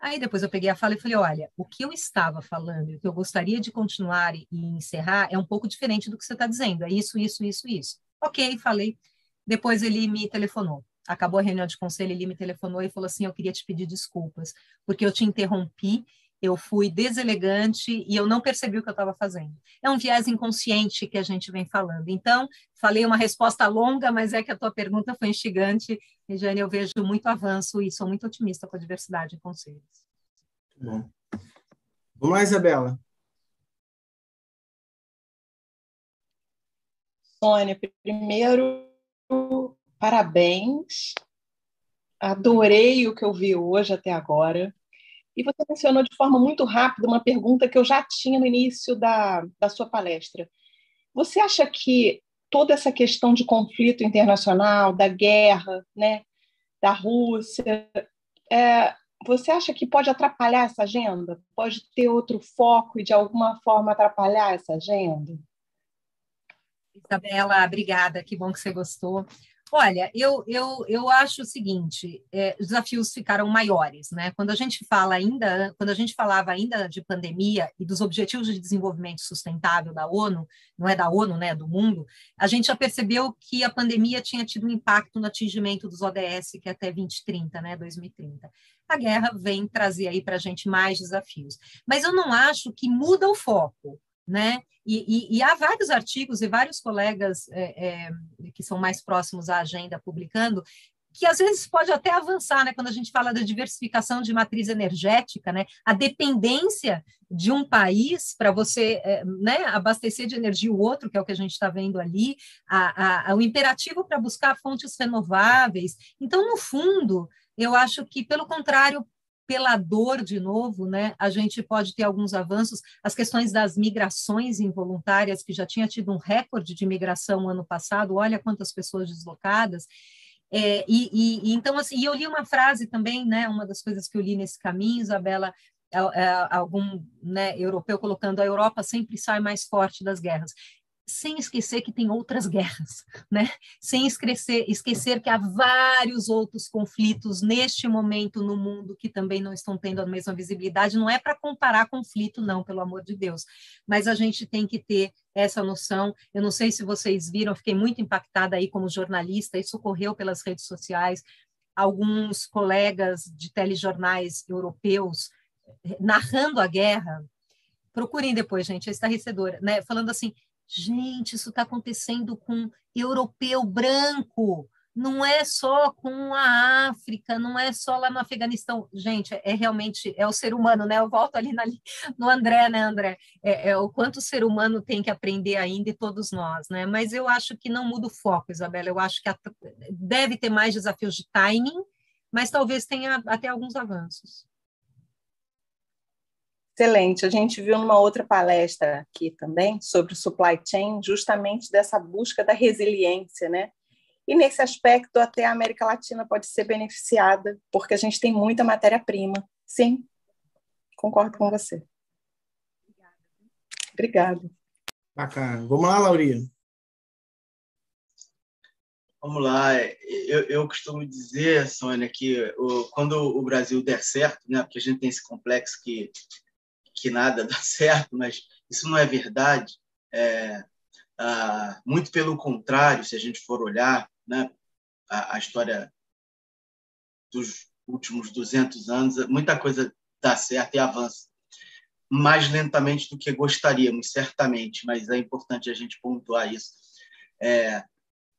Aí depois eu peguei a fala e falei: olha, o que eu estava falando, o que eu gostaria de continuar e, encerrar é um pouco diferente do que você está dizendo. É isso, isso, isso, isso. Ok, falei. Depois ele me telefonou. Acabou a reunião de conselho, ele me telefonou e falou assim: eu queria te pedir desculpas, porque eu te interrompi eu fui deselegante e eu não percebi o que eu estava fazendo. É um viés inconsciente que a gente vem falando. Então, falei uma resposta longa, mas é que a tua pergunta foi instigante. Regiane, eu vejo muito avanço e sou muito otimista com a diversidade em conselhos. Bom. Vamos lá, Isabela. Sônia, primeiro, parabéns. Adorei o que eu vi hoje até agora. E você mencionou de forma muito rápida uma pergunta que eu já tinha no início da, da sua palestra. Você acha que toda essa questão de conflito internacional, da guerra, né, da Rússia, é, você acha que pode atrapalhar essa agenda? Pode ter outro foco e, de alguma forma, atrapalhar essa agenda? Isabela, obrigada, que bom que você gostou. Olha, eu, eu, eu acho o seguinte: é, os desafios ficaram maiores, né? Quando a gente fala ainda, quando a gente falava ainda de pandemia e dos objetivos de desenvolvimento sustentável da ONU, não é da ONU, né, do mundo, a gente já percebeu que a pandemia tinha tido um impacto no atingimento dos ODS, que é até 2030, né, 2030. A guerra vem trazer aí para a gente mais desafios. Mas eu não acho que muda o foco né? E, e, e, há vários artigos e vários colegas é, é, que são mais próximos à agenda publicando que às vezes pode até avançar, né? Quando a gente fala da diversificação de matriz energética, né? A dependência de um país para você, é, né? Abastecer de energia o outro, que é o que a gente está vendo ali, a, a, o imperativo para buscar fontes renováveis. Então, no fundo, eu acho que, pelo contrário, pela dor, de novo, né, a gente pode ter alguns avanços. As questões das migrações involuntárias, que já tinha tido um recorde de migração ano passado, olha quantas pessoas deslocadas. É, e, e, então, assim, eu li uma frase também, né, uma das coisas que eu li nesse caminho, Isabela, é, é, algum né, europeu colocando a Europa sempre sai mais forte das guerras sem esquecer que tem outras guerras, né? sem esquecer, esquecer que há vários outros conflitos neste momento no mundo que também não estão tendo a mesma visibilidade. Não é para comparar conflito, não, pelo amor de Deus, mas a gente tem que ter essa noção. Eu não sei se vocês viram, fiquei muito impactada aí como jornalista, isso ocorreu pelas redes sociais. Alguns colegas de telejornais europeus eh, narrando a guerra, procurem depois, gente, é estarrecedora, né? Falando assim, Gente, isso está acontecendo com europeu branco, não é só com a África, não é só lá no Afeganistão. Gente, é, é realmente é o ser humano, né? Eu volto ali na, no André, né, André? É, é, o quanto o ser humano tem que aprender ainda e todos nós, né? Mas eu acho que não muda o foco, Isabela. Eu acho que a, deve ter mais desafios de timing, mas talvez tenha até alguns avanços. Excelente. A gente viu numa outra palestra aqui também sobre o supply chain, justamente dessa busca da resiliência, né? E nesse aspecto, até a América Latina pode ser beneficiada, porque a gente tem muita matéria-prima. Sim, concordo com você. Obrigada. Bacana. Vamos lá, Laurinha. Vamos lá. Eu, eu costumo dizer, Sônia, que o, quando o Brasil der certo, né, porque a gente tem esse complexo que que nada dá certo, mas isso não é verdade. É, ah, muito pelo contrário, se a gente for olhar né, a, a, história dos últimos 200 anos, muita coisa dá certo e avança. Mais lentamente do que gostaríamos, certamente, mas é importante a gente pontuar isso. É,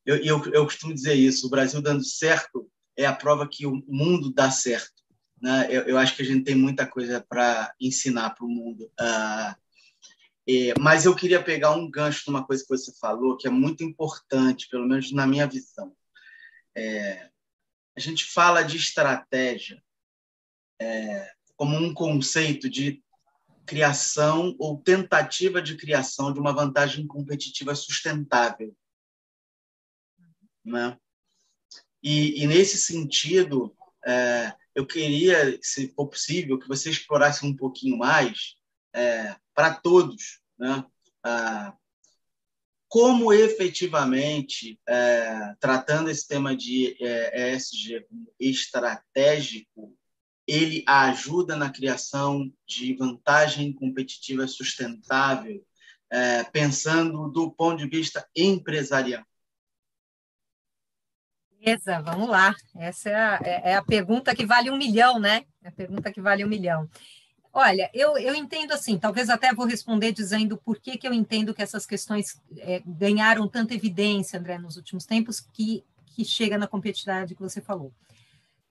eu, eu, eu costumo dizer isso: o Brasil dando certo é a prova que o mundo dá certo. Né? Eu, eu acho que a gente tem muita coisa para ensinar para o mundo. Uh, é, mas eu queria pegar um gancho de uma coisa que você falou, que é muito importante, pelo menos na minha visão. É, a gente fala de estratégia é, como um conceito de criação ou tentativa de criação de uma vantagem competitiva sustentável. Né? E, e nesse sentido, é, eu queria, se for possível, que você explorasse um pouquinho mais é, para todos, né? Ah, como efetivamente, é, tratando esse tema de é, ESG como estratégico, ele ajuda na criação de vantagem competitiva sustentável, é, pensando do ponto de vista empresarial. Beleza, vamos lá. Essa é a, é, é a pergunta que vale um milhão, né? É a pergunta que vale um milhão. Olha, eu, eu entendo assim, talvez até vou responder dizendo por que, que eu entendo que essas questões é, ganharam tanta evidência, André, nos últimos tempos, que, que chega na competitividade que você falou.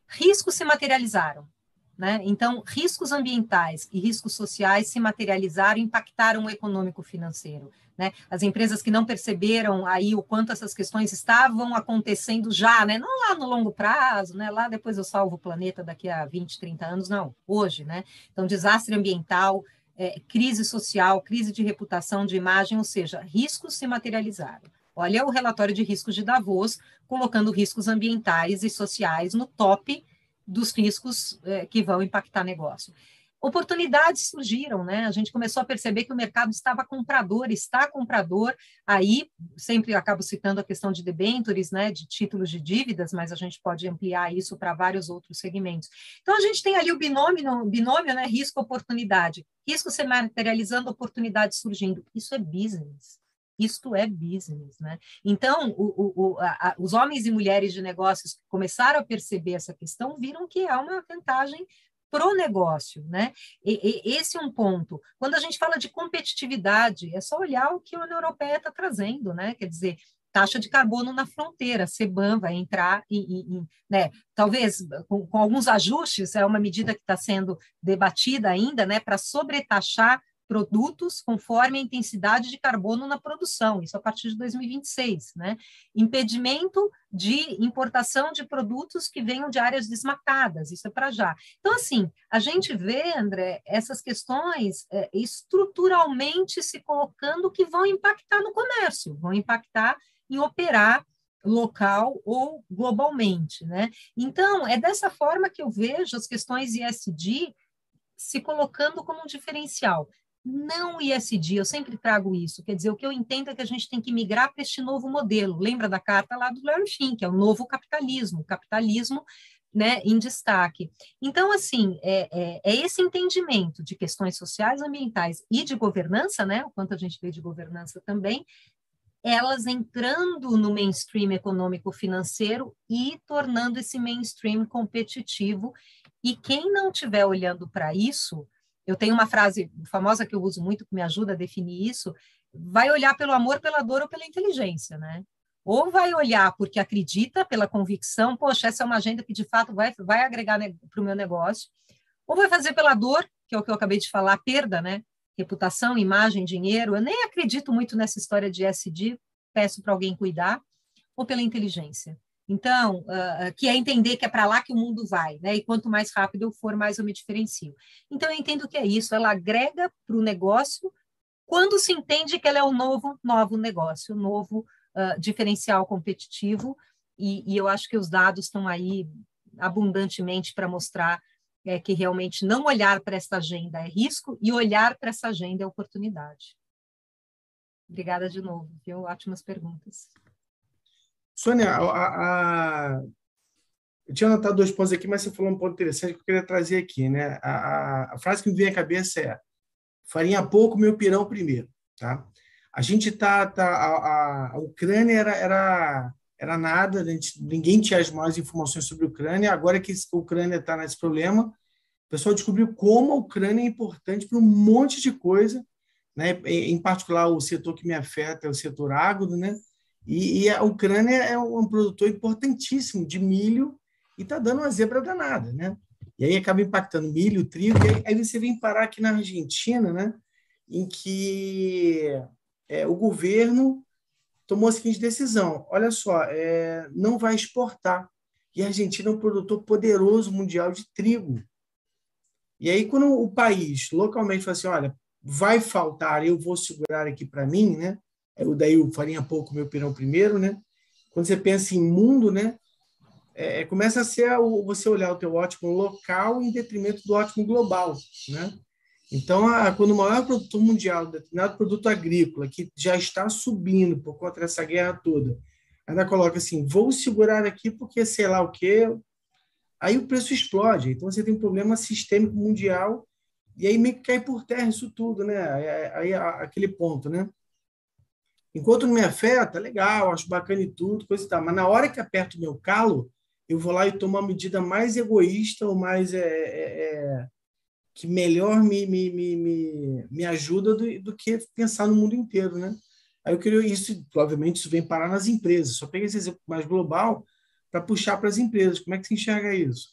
Riscos se materializaram. Né? Então, riscos ambientais e riscos sociais se materializaram impactaram o econômico financeiro. Né? As empresas que não perceberam aí o quanto essas questões estavam acontecendo já, né? não lá no longo prazo, né? lá depois eu salvo o planeta daqui a 20, 30 anos, não, hoje. Né? Então, desastre ambiental, é, crise social, crise de reputação, de imagem, ou seja, riscos se materializaram. Olha o relatório de riscos de Davos, colocando riscos ambientais e sociais no top dos riscos é, que vão impactar negócio. Oportunidades surgiram, né? A gente começou a perceber que o mercado estava comprador, está comprador. Aí, sempre acabo citando a questão de debentures, né? De títulos de dívidas, mas a gente pode ampliar isso para vários outros segmentos. Então, a gente tem ali o binômio, binômio né? Risco-oportunidade. Risco se materializando, oportunidade surgindo. Isso é business. Isto é business, né? Então, o, o, a, os homens e mulheres de negócios que começaram a perceber essa questão viram que é uma vantagem para o negócio, né? E, e, esse é um ponto. Quando a gente fala de competitividade, é só olhar o que a União Europeia está trazendo, né? Quer dizer, taxa de carbono na fronteira, CBAM vai entrar e, e, e né, talvez com, com, alguns ajustes, é uma medida que está sendo debatida ainda, né, para sobretaxar produtos conforme a intensidade de carbono na produção, isso a partir de 2026, né? Impedimento de importação de produtos que venham de áreas desmatadas, isso é para já. Então, assim, a gente vê, André, essas questões é, estruturalmente se colocando que vão impactar no comércio, vão impactar em operar local ou globalmente, né? Então, é dessa forma que eu vejo as questões ISD se colocando como um diferencial não ISD, eu sempre trago isso, quer dizer, o que eu entendo é que a gente tem que migrar para este novo modelo. Lembra da carta lá do Larry Fink, é o novo capitalismo, capitalismo né, em destaque. Então, assim, é, é, é, esse entendimento de questões sociais, ambientais e de governança, né, o quanto a gente vê de governança também, elas entrando no mainstream econômico-financeiro e tornando esse mainstream competitivo. E quem não estiver olhando para isso, eu tenho uma frase famosa que eu uso muito, que me ajuda a definir isso, vai olhar pelo amor, pela dor ou pela inteligência, né? Ou vai olhar porque acredita, pela convicção, poxa, essa é uma agenda que de fato vai, vai agregar para o meu negócio, ou vai fazer pela dor, que é o que eu acabei de falar, perda, né? Reputação, imagem, dinheiro. Eu nem acredito muito nessa história de SD, peço para alguém cuidar, ou pela inteligência. Então, uh, que é entender que é para lá que o mundo vai, né? E quanto mais rápido eu for, mais eu me diferencio. Então, eu entendo que é isso, ela agrega para o negócio quando se entende que ela é o novo, novo negócio, o novo uh, diferencial competitivo, e, e, eu acho que os dados estão aí abundantemente para mostrar é, que realmente não olhar para essa agenda é risco e olhar para essa agenda é oportunidade. Obrigada de novo, viu? Ótimas perguntas. Sônia, a, a, eu tinha anotado dois pontos aqui, mas você falou um ponto interessante que eu queria trazer aqui. Né? A, a frase que me vem à cabeça é farinha pouco, meu pirão primeiro. Tá? A gente tá, tá a, a, Ucrânia era, era, era nada, gente, ninguém tinha as maiores informações sobre a Ucrânia. Agora que a Ucrânia está nesse problema, o pessoal descobriu como a Ucrânia é importante para um monte de coisa, né? em particular o setor que me afeta é o setor agro, né? E, e a Ucrânia é um produtor importantíssimo de milho e está dando uma zebra danada, né? E aí acaba impactando milho, trigo, e aí, aí você vem parar aqui na Argentina, né? Em que é, o governo tomou a seguinte decisão: olha só, é, não vai exportar. E a Argentina é um produtor poderoso mundial de trigo. E aí, quando o país localmente fala assim: olha, vai faltar, eu vou segurar aqui para mim, né? Eu, daí o Farinha Pouco, meu opinião, primeiro, né? Quando você pensa em mundo, né? É, começa a ser o, você olhar o teu ótimo local em detrimento do ótimo global, né? Então, a, quando o maior produtor mundial, determinado produto agrícola, que já está subindo por conta dessa guerra toda, ainda coloca assim, vou segurar aqui porque sei lá o quê, aí o preço explode. Então, você tem um problema sistêmico mundial e aí meio que cai por terra isso tudo, né? Aí, aí aquele ponto, né? Enquanto não me afeta, legal, acho bacana e tudo, coisa e tal. Mas na hora que aperto o meu calo, eu vou lá e tomo uma medida mais egoísta ou mais é, é, é que melhor me, me, me, me, ajuda do, do, que pensar no mundo inteiro, né? Aí eu queria isso, obviamente, isso vem parar nas empresas. Só peguei esse exemplo mais global para puxar para as empresas. Como é que você enxerga isso?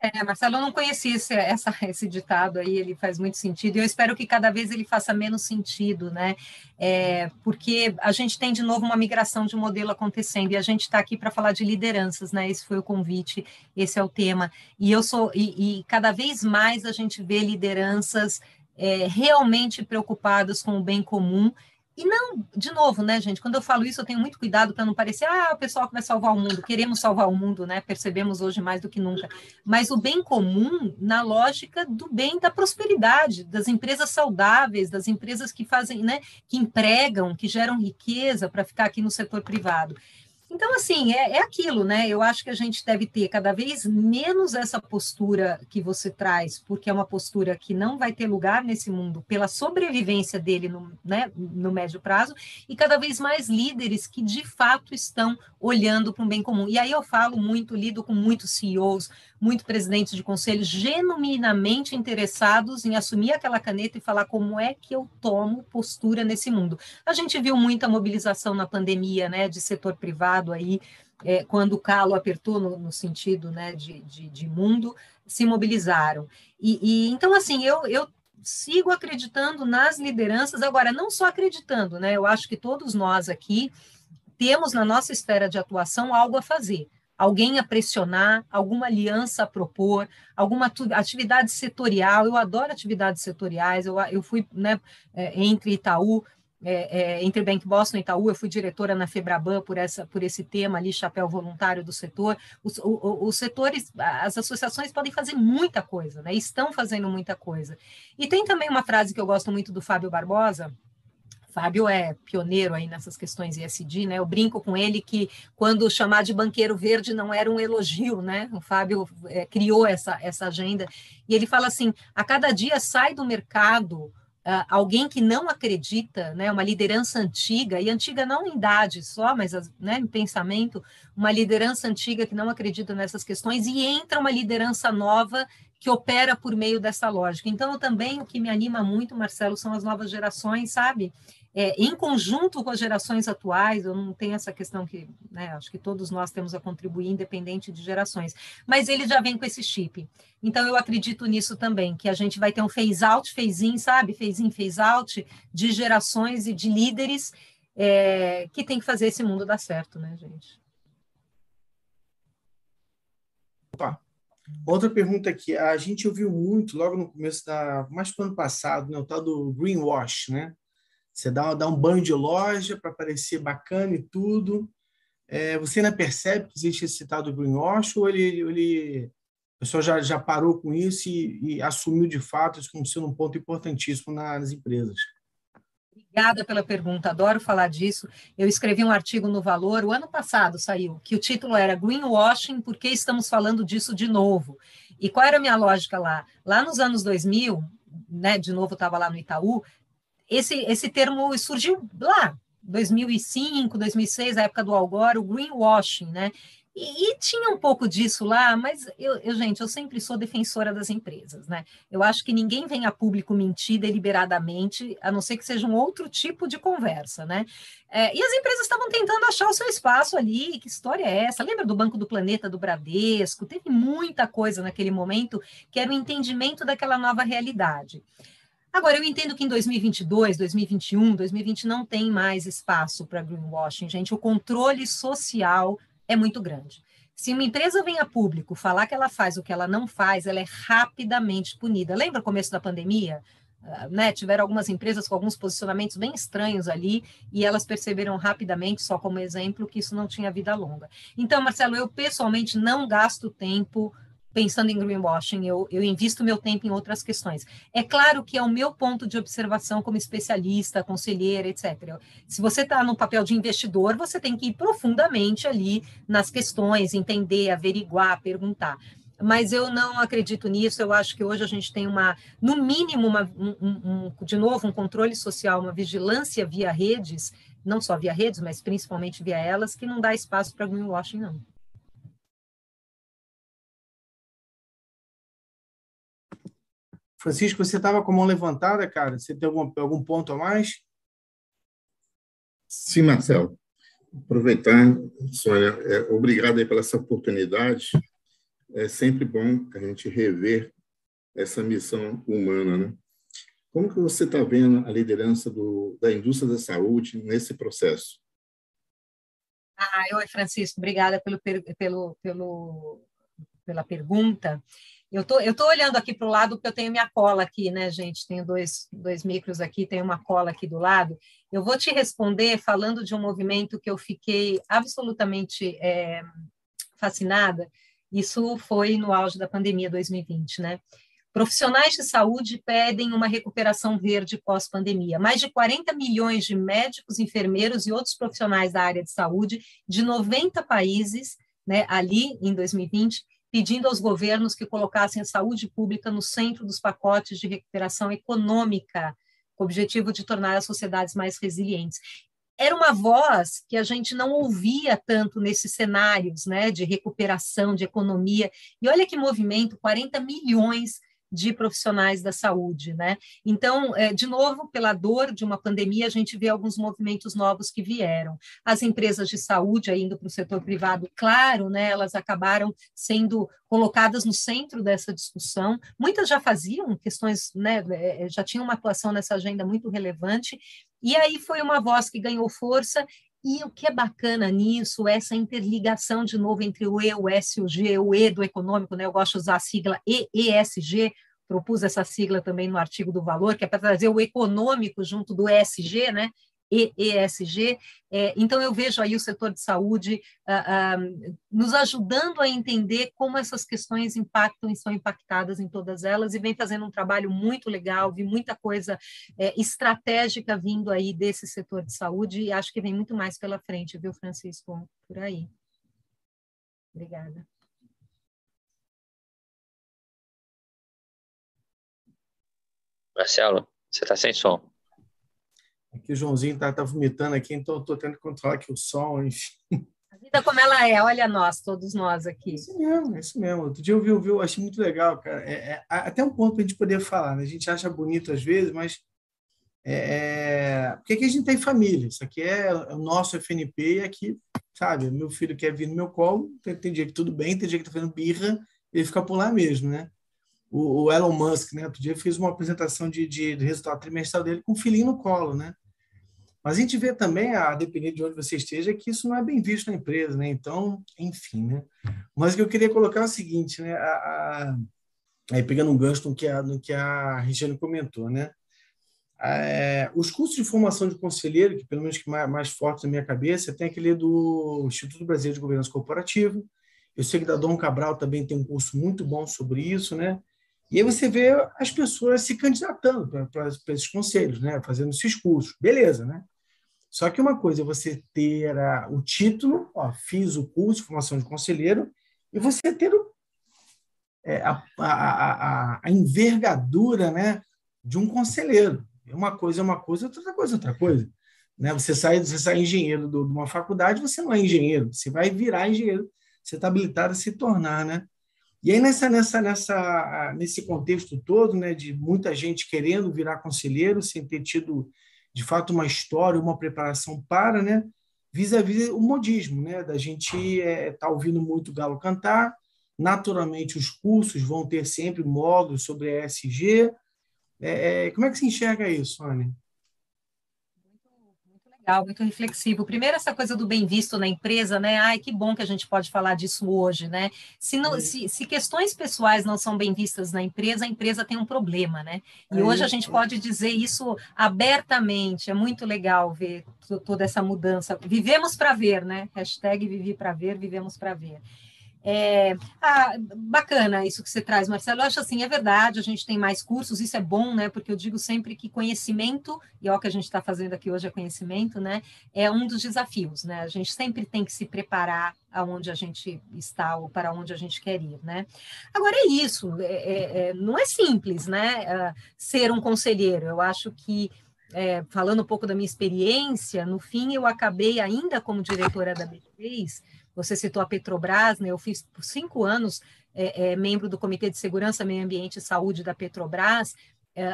É, Marcelo, eu não conhecia esse, essa, esse ditado aí, ele faz muito sentido, e eu espero que cada vez ele faça menos sentido, né? É, porque a gente tem de novo uma migração de modelo acontecendo, e a gente está aqui para falar de lideranças, né? Esse foi o convite, esse é o tema. E eu sou, e, e cada vez mais a gente vê lideranças é, realmente preocupadas com o bem comum e não, de novo, né, gente? Quando eu falo isso, eu tenho muito cuidado para não parecer, ah, o pessoal que vai salvar o mundo, queremos salvar o mundo, né? Percebemos hoje mais do que nunca. Mas o bem comum na lógica do bem da prosperidade, das empresas saudáveis, das empresas que fazem, né, que empregam, que geram riqueza para ficar aqui no setor privado. Então, assim, é, é aquilo, né? Eu acho que a gente deve ter cada vez menos essa postura que você traz, porque é uma postura que não vai ter lugar nesse mundo pela sobrevivência dele no, né, no médio prazo, e cada vez mais líderes que de fato estão olhando para um bem comum. E aí eu falo muito, lido com muitos CEOs, muito presidentes de conselhos genuinamente interessados em assumir aquela caneta e falar como é que eu tomo postura nesse mundo. A gente viu muita mobilização na pandemia, né, de setor privado aí, é, quando o calo apertou no, no sentido né, de, de, de, mundo, se mobilizaram. E, e então, assim, eu, eu sigo acreditando nas lideranças, agora, não só acreditando, né? Eu acho que todos nós aqui temos na nossa esfera de atuação algo a fazer alguém a pressionar, alguma aliança a propor, alguma atividade setorial. Eu adoro atividades setoriais. Eu, eu fui né, é, entre Itaú, é, é, Bank Boston e Itaú, eu fui diretora na Febraban por, essa, por esse tema ali, chapéu voluntário do setor. Os, os setores, as associações podem fazer muita coisa, né? estão fazendo muita coisa. E tem também uma frase que eu gosto muito do Fábio Barbosa, Fábio é pioneiro aí nessas questões ESG, né? Eu brinco com ele que quando chamar de banqueiro verde não era um elogio, né? O Fábio é, criou essa, essa agenda e ele fala assim: a cada dia sai do mercado Uh, alguém que não acredita, né, uma liderança antiga, e antiga não em idade só, mas né, em pensamento, uma liderança antiga que não acredita nessas questões, e entra uma liderança nova que opera por meio dessa lógica. Então, também o que me anima muito, Marcelo, são as novas gerações, sabe? É, em conjunto com as gerações atuais, eu não tenho essa questão que, né, acho que todos nós temos a contribuir, independente de gerações, mas ele já vem com esse chip. Então, eu acredito nisso também, que a gente vai ter um phase-out, phase-in, sabe? Phase-in, phase-out, de gerações e de líderes é, que tem que fazer esse mundo dar certo, né, gente? Opa. Outra pergunta aqui, a gente ouviu muito logo no começo da, mais do ano passado, né, o tal do greenwash, né? Você dá, dá um banho de loja para parecer bacana e tudo. É, você ainda percebe que existe esse tal do greenwash ou ele, ele, o pessoal já, já parou com isso e, e assumiu de fato isso como sendo um ponto importantíssimo nas empresas? Obrigada pela pergunta, adoro falar disso. Eu escrevi um artigo no Valor, o ano passado saiu, que o título era Greenwashing, por que estamos falando disso de novo? E qual era a minha lógica lá? Lá nos anos 2000, né, de novo estava lá no Itaú, esse, esse termo surgiu lá, 2005, 2006, a época do Al Gore, o greenwashing, né? E, e, tinha um pouco disso lá, mas eu, eu, gente, eu sempre sou defensora das empresas, né? Eu acho que ninguém vem a público mentir deliberadamente, a não ser que seja um outro tipo de conversa, né? É, e as empresas estavam tentando achar o seu espaço ali. Que história é essa? Lembra do Banco do Planeta, do Bradesco? Teve muita coisa naquele momento que era o entendimento daquela nova realidade. Agora, eu entendo que em 2022, 2021, 2020 não tem mais espaço para greenwashing, gente. O controle social é muito grande. Se uma empresa vem a público falar que ela faz o que ela não faz, ela é rapidamente punida. Lembra o começo da pandemia? Uh, né, tiveram algumas empresas com alguns posicionamentos bem estranhos ali e elas perceberam rapidamente, só como exemplo, que isso não tinha vida longa. Então, Marcelo, eu pessoalmente não gasto tempo pensando em greenwashing, eu, eu invisto meu tempo em outras questões. É claro que é o meu ponto de observação como especialista, conselheira, etc. Se você está no papel de investidor, você tem que ir profundamente ali nas questões, entender, averiguar, perguntar. Mas eu não acredito nisso. Eu acho que hoje a gente tem uma, no mínimo, uma, um, um, de novo, um controle social, uma vigilância via redes, não só via redes, mas principalmente via elas, que não dá espaço para greenwashing, não. Francisco, você estava com a mão levantada, cara? Você tem algum, algum ponto a mais? Sim, Marcelo. Aproveitar, Sônia, é, obrigado aí pela essa oportunidade. É sempre bom a gente rever essa missão humana, né? Como que você está vendo a liderança do, da indústria da saúde nesse processo? Ah, oi, Francisco, obrigada pelo, pelo, pelo, pela pergunta. Eu tô, tô olhando aqui para o lado porque eu tenho minha cola aqui, né, gente? Tenho dois, dois micros aqui, tenho uma cola aqui do lado. Eu vou te responder falando de um movimento que eu fiquei absolutamente é, fascinada. Isso foi no auge da pandemia 2020, né? Profissionais de saúde pedem uma recuperação verde pós-pandemia. Mais de 40 milhões de médicos, enfermeiros e outros profissionais da área de saúde de 90 países, né, ali em 2020, pedindo aos governos que colocassem a saúde pública no centro dos pacotes de recuperação econômica, com o objetivo de tornar as sociedades mais resilientes. Era uma voz que a gente não ouvia tanto nesses cenários né, de recuperação, de economia. E olha que movimento: 40 milhões de profissionais da saúde, né? Então, é, de novo, pela dor de uma pandemia, a gente vê alguns movimentos novos que vieram. As empresas de saúde, indo para o setor privado, claro, né? Elas acabaram sendo colocadas no centro dessa discussão. Muitas já faziam questões, né? É, é, já tinham uma atuação nessa agenda muito relevante. E aí foi uma voz que ganhou força e o que é bacana nisso é essa interligação, de novo, entre o E, o S o G, o E do econômico, né? eu gosto de usar a sigla EESG, propus essa sigla também no artigo do valor, que é para trazer o econômico junto do ESG, né? EESG. É, então, eu vejo aí o setor de saúde ah, ah, nos ajudando a entender como essas questões impactam e são impactadas em todas elas, e vem fazendo um trabalho muito legal, vi muita coisa é, estratégica vindo aí desse setor de saúde, e acho que vem muito mais pela frente, viu, Francisco? Por aí. Obrigada. Marcelo, você está sem som. Aqui o Joãozinho está tá vomitando aqui, então estou tendo que controlar aqui o som, enfim. A vida como ela é, olha nós, todos nós aqui. Isso mesmo, isso mesmo. Outro dia eu vi, eu, vi, eu achei muito legal, cara. É, é, até um ponto para a gente poder falar, né? A gente acha bonito às vezes, mas é, é porque aqui a gente tem família. Isso aqui é o nosso FNP e aqui, sabe, meu filho quer vir no meu colo, tem, tem dia que tudo bem, tem dia que está fazendo birra, ele fica por lá mesmo, né? O, o, Elon Musk, né? Outro dia fez uma apresentação de, de, de resultado trimestral dele com um filhinho no colo, né? Mas a gente vê também, a depender de onde você esteja, que isso não é bem visto na empresa, né? Então, enfim, né? Mas o que eu queria colocar é o seguinte, né? A, a, aí pegando um gancho no que a, no que a Regiane comentou, né? É, os cursos de formação de conselheiro, que pelo menos que mais, mais forte na minha cabeça, tem aquele do Instituto Brasileiro de Governança Corporativa. Eu sei que da Dom Cabral também tem um curso muito bom sobre isso, né? E aí você vê as pessoas se candidatando para esses conselhos, né? fazendo esses cursos. Beleza, né? Só que uma coisa é você ter a, o título, ó, fiz o curso formação de conselheiro, e você ter o, é, a, a, a, envergadura né, de um conselheiro. Uma coisa é uma coisa, outra coisa é outra coisa. Né? Você sai, você sai engenheiro de uma faculdade, você não é engenheiro, você vai virar engenheiro você está habilitado a se tornar, né? E aí nessa nessa nessa nesse contexto todo, né, de muita gente querendo virar conselheiro sem ter tido de fato uma história, uma preparação para, né, vis-à-vis o modismo, né, da gente é, tá ouvindo muito galo cantar, naturalmente os cursos vão ter sempre módulos sobre ESG. É, é, como é que se enxerga isso, Sônia? Legal, muito reflexivo. Primeiro, essa coisa do bem visto na empresa, né? Ai, que bom que a gente pode falar disso hoje, né? Se, não, é. se, se, questões pessoais não são bem vistas na empresa, a empresa tem um problema, né? E é hoje a gente pode dizer isso abertamente. É muito legal ver toda essa mudança. Vivemos para ver, né? Hashtag vivi para ver, vivemos para ver. É, ah, bacana isso que você traz, Marcelo. Eu acho assim, é verdade, a gente tem mais cursos, isso é bom, né? Porque eu digo sempre que conhecimento, e é o que a gente está fazendo aqui hoje é conhecimento, né? É um dos desafios, né? A gente sempre tem que se preparar aonde a gente está ou para onde a gente quer ir, né? Agora é isso, é, é, é não é simples, né? Uh, ser um conselheiro. Eu acho que é, falando um pouco da minha experiência, no fim eu acabei ainda como diretora da B3 você citou a Petrobras, né? Eu fiz por cinco anos é, é, membro do Comitê de Segurança, Meio Ambiente e Saúde da Petrobras,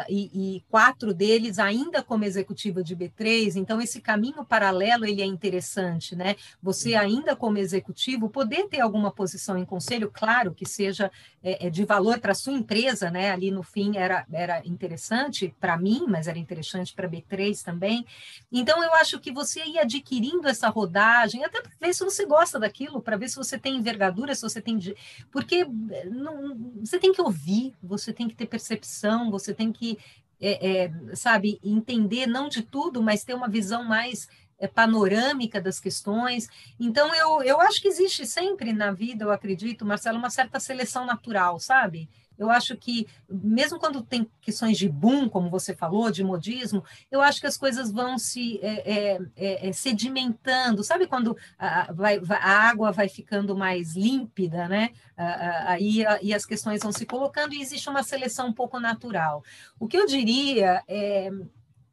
e, e, quatro deles ainda como executiva de B3, então esse caminho paralelo ele é interessante, né? Você ainda como executivo poder ter alguma posição em conselho, claro que seja é, é de valor para a sua empresa, né? Ali no fim era, era interessante para mim, mas era interessante para B3 também. Então eu acho que você ir adquirindo essa rodagem, até para ver se você gosta daquilo, para ver se você tem envergadura, se você tem. Porque não, você tem que ouvir, você tem que ter percepção, você tem que, é, é, sabe, entender não de tudo, mas ter uma visão mais é, panorâmica das questões. Então, eu, eu acho que existe sempre na vida, eu acredito, Marcelo, uma certa seleção natural, sabe? Eu acho que, mesmo quando tem questões de boom, como você falou, de modismo, eu acho que as coisas vão se é, é, é, é sedimentando. Sabe quando a, vai, a, água vai ficando mais límpida, né? Aí e as questões vão se colocando e existe uma seleção um pouco natural. O que eu diria é.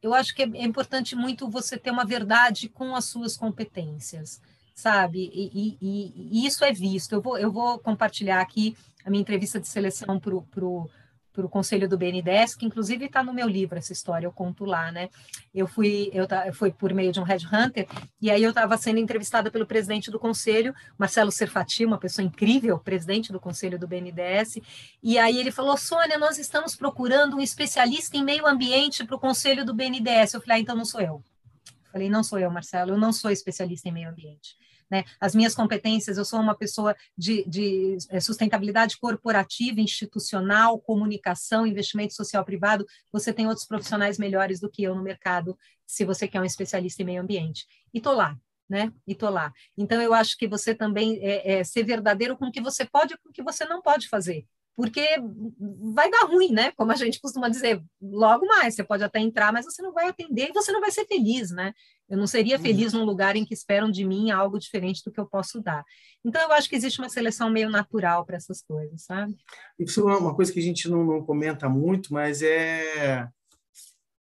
Eu acho que é, é importante muito você ter uma verdade com as suas competências, sabe? E, e, e isso é visto. Eu vou, eu vou compartilhar aqui a minha entrevista de seleção para o para o conselho do BNDES, que inclusive está no meu livro essa história, eu conto lá, né? Eu fui, eu, eu fui por meio de um headhunter, e aí eu estava sendo entrevistada pelo presidente do conselho, Marcelo Serfati, uma pessoa incrível, presidente do conselho do BNDES, e aí ele falou, Sônia, nós estamos procurando um especialista em meio ambiente para o conselho do BNDES. Eu falei, ah, então não sou eu. Falei, não sou eu, Marcelo, eu não sou especialista em meio ambiente. Né? As minhas competências, eu sou uma pessoa de, de é, sustentabilidade corporativa, institucional, comunicação, investimento social privado. Você tem outros profissionais melhores do que eu no mercado, se você quer um especialista em meio ambiente. E estou lá, né? E tô lá. Então eu acho que você também é, é, ser verdadeiro com o que você pode e com o que você não pode fazer porque vai dar ruim, né? Como a gente costuma dizer, logo mais, você pode até entrar, mas você não vai atender e você não vai ser feliz, né? Eu não seria uhum. feliz num lugar em que esperam de mim algo diferente do que eu posso dar. Então, eu acho que existe uma seleção meio natural para essas coisas, sabe? Isso é uma coisa que a gente não, não comenta muito, mas é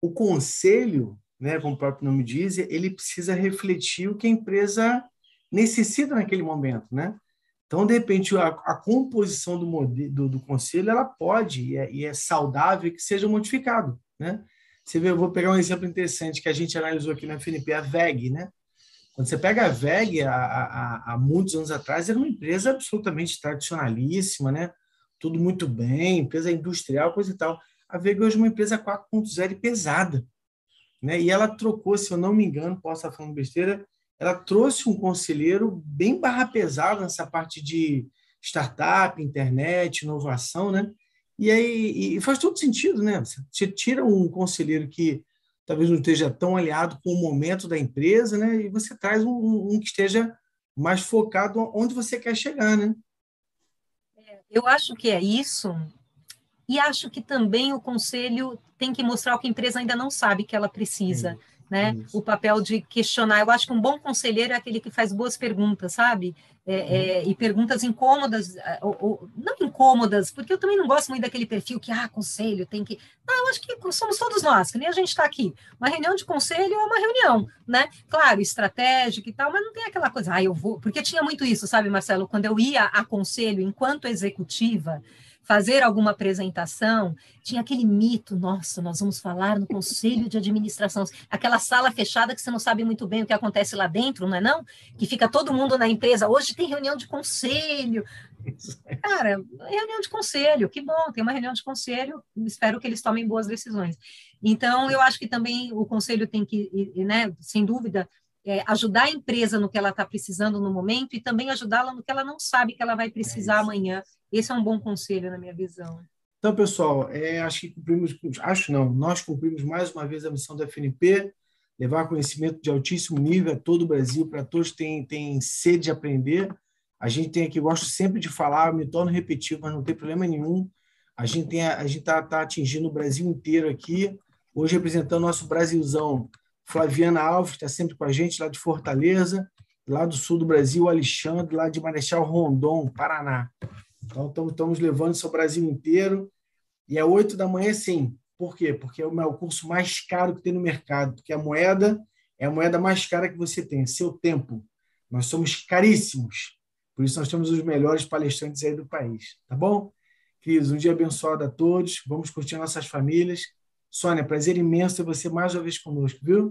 o conselho, né, como o próprio nome diz, ele precisa refletir o que a empresa necessita naquele momento, né? Então, de repente, a, a composição do, do, do, conselho ela pode e é, e é, saudável que seja modificado, né? Você vê, eu vou pegar um exemplo interessante que a gente analisou aqui na FNP, a VEG, né? Quando você pega a VEG, há muitos anos atrás, era uma empresa absolutamente tradicionalíssima, né? Tudo muito bem, empresa industrial, coisa e tal. A VEG hoje é uma empresa 4.0 e pesada, né? E ela trocou, se eu não me engano, posso estar falando besteira, ela trouxe um conselheiro bem barra pesada nessa parte de startup, internet, inovação, né? E aí e faz todo sentido, né? Você tira um conselheiro que talvez não esteja tão aliado com o momento da empresa, né? E você traz um, um que esteja mais focado onde você quer chegar, né? É, eu acho que é isso. E acho que também o conselho tem que mostrar o que a empresa ainda não sabe que ela precisa. Né? Isso. O papel de questionar. Eu acho que um bom conselheiro é aquele que faz boas perguntas, sabe? É, uhum. é, e perguntas incômodas, é, ou, ou, não incômodas, porque eu também não gosto muito daquele perfil que, ah, conselho, tem que. Não, eu acho que somos todos nós, que nem a gente está aqui. Uma reunião de conselho é uma reunião, né? Claro, estratégica e tal, mas não tem aquela coisa, ah, eu vou. Porque tinha muito isso, sabe, Marcelo? Quando eu ia a conselho enquanto executiva, fazer alguma apresentação, tinha aquele mito, nossa, nós vamos falar no conselho de administração, aquela sala fechada que você não sabe muito bem o que acontece lá dentro, não é não? Que fica todo mundo na empresa, hoje tem reunião de conselho. Cara, reunião de conselho, que bom, tem uma reunião de conselho, espero que eles tomem boas decisões. Então, eu acho que também o conselho tem que, né, sem dúvida, é, ajudar a empresa no que ela está precisando no momento e também ajudá-la no que ela não sabe que ela vai precisar é amanhã esse é um bom conselho na minha visão. Então, pessoal, é, acho que cumprimos, acho não, nós cumprimos mais uma vez a missão da FNP, levar conhecimento de altíssimo nível a todo o Brasil, para todos que têm, sede de aprender. A gente tem aqui, gosto sempre de falar, me torno repetitivo, mas não tem problema nenhum. A gente está tá atingindo o Brasil inteiro aqui. Hoje representando nosso Brasilzão, Flaviana Alves, está sempre com a gente lá de Fortaleza, lá do sul do Brasil, Alexandre, lá de Marechal Rondon, Paraná. Então, estamos levando isso ao Brasil inteiro. E é oito da manhã, sim. Por quê? Porque é o curso mais caro que tem no mercado. Porque a moeda é a moeda mais cara que você tem, seu tempo. Nós somos caríssimos. Por isso, nós temos os melhores palestrantes aí do país. Tá bom? Cris, um dia abençoado a todos. Vamos curtir nossas famílias. Sônia, prazer imenso ter você mais uma vez conosco, viu?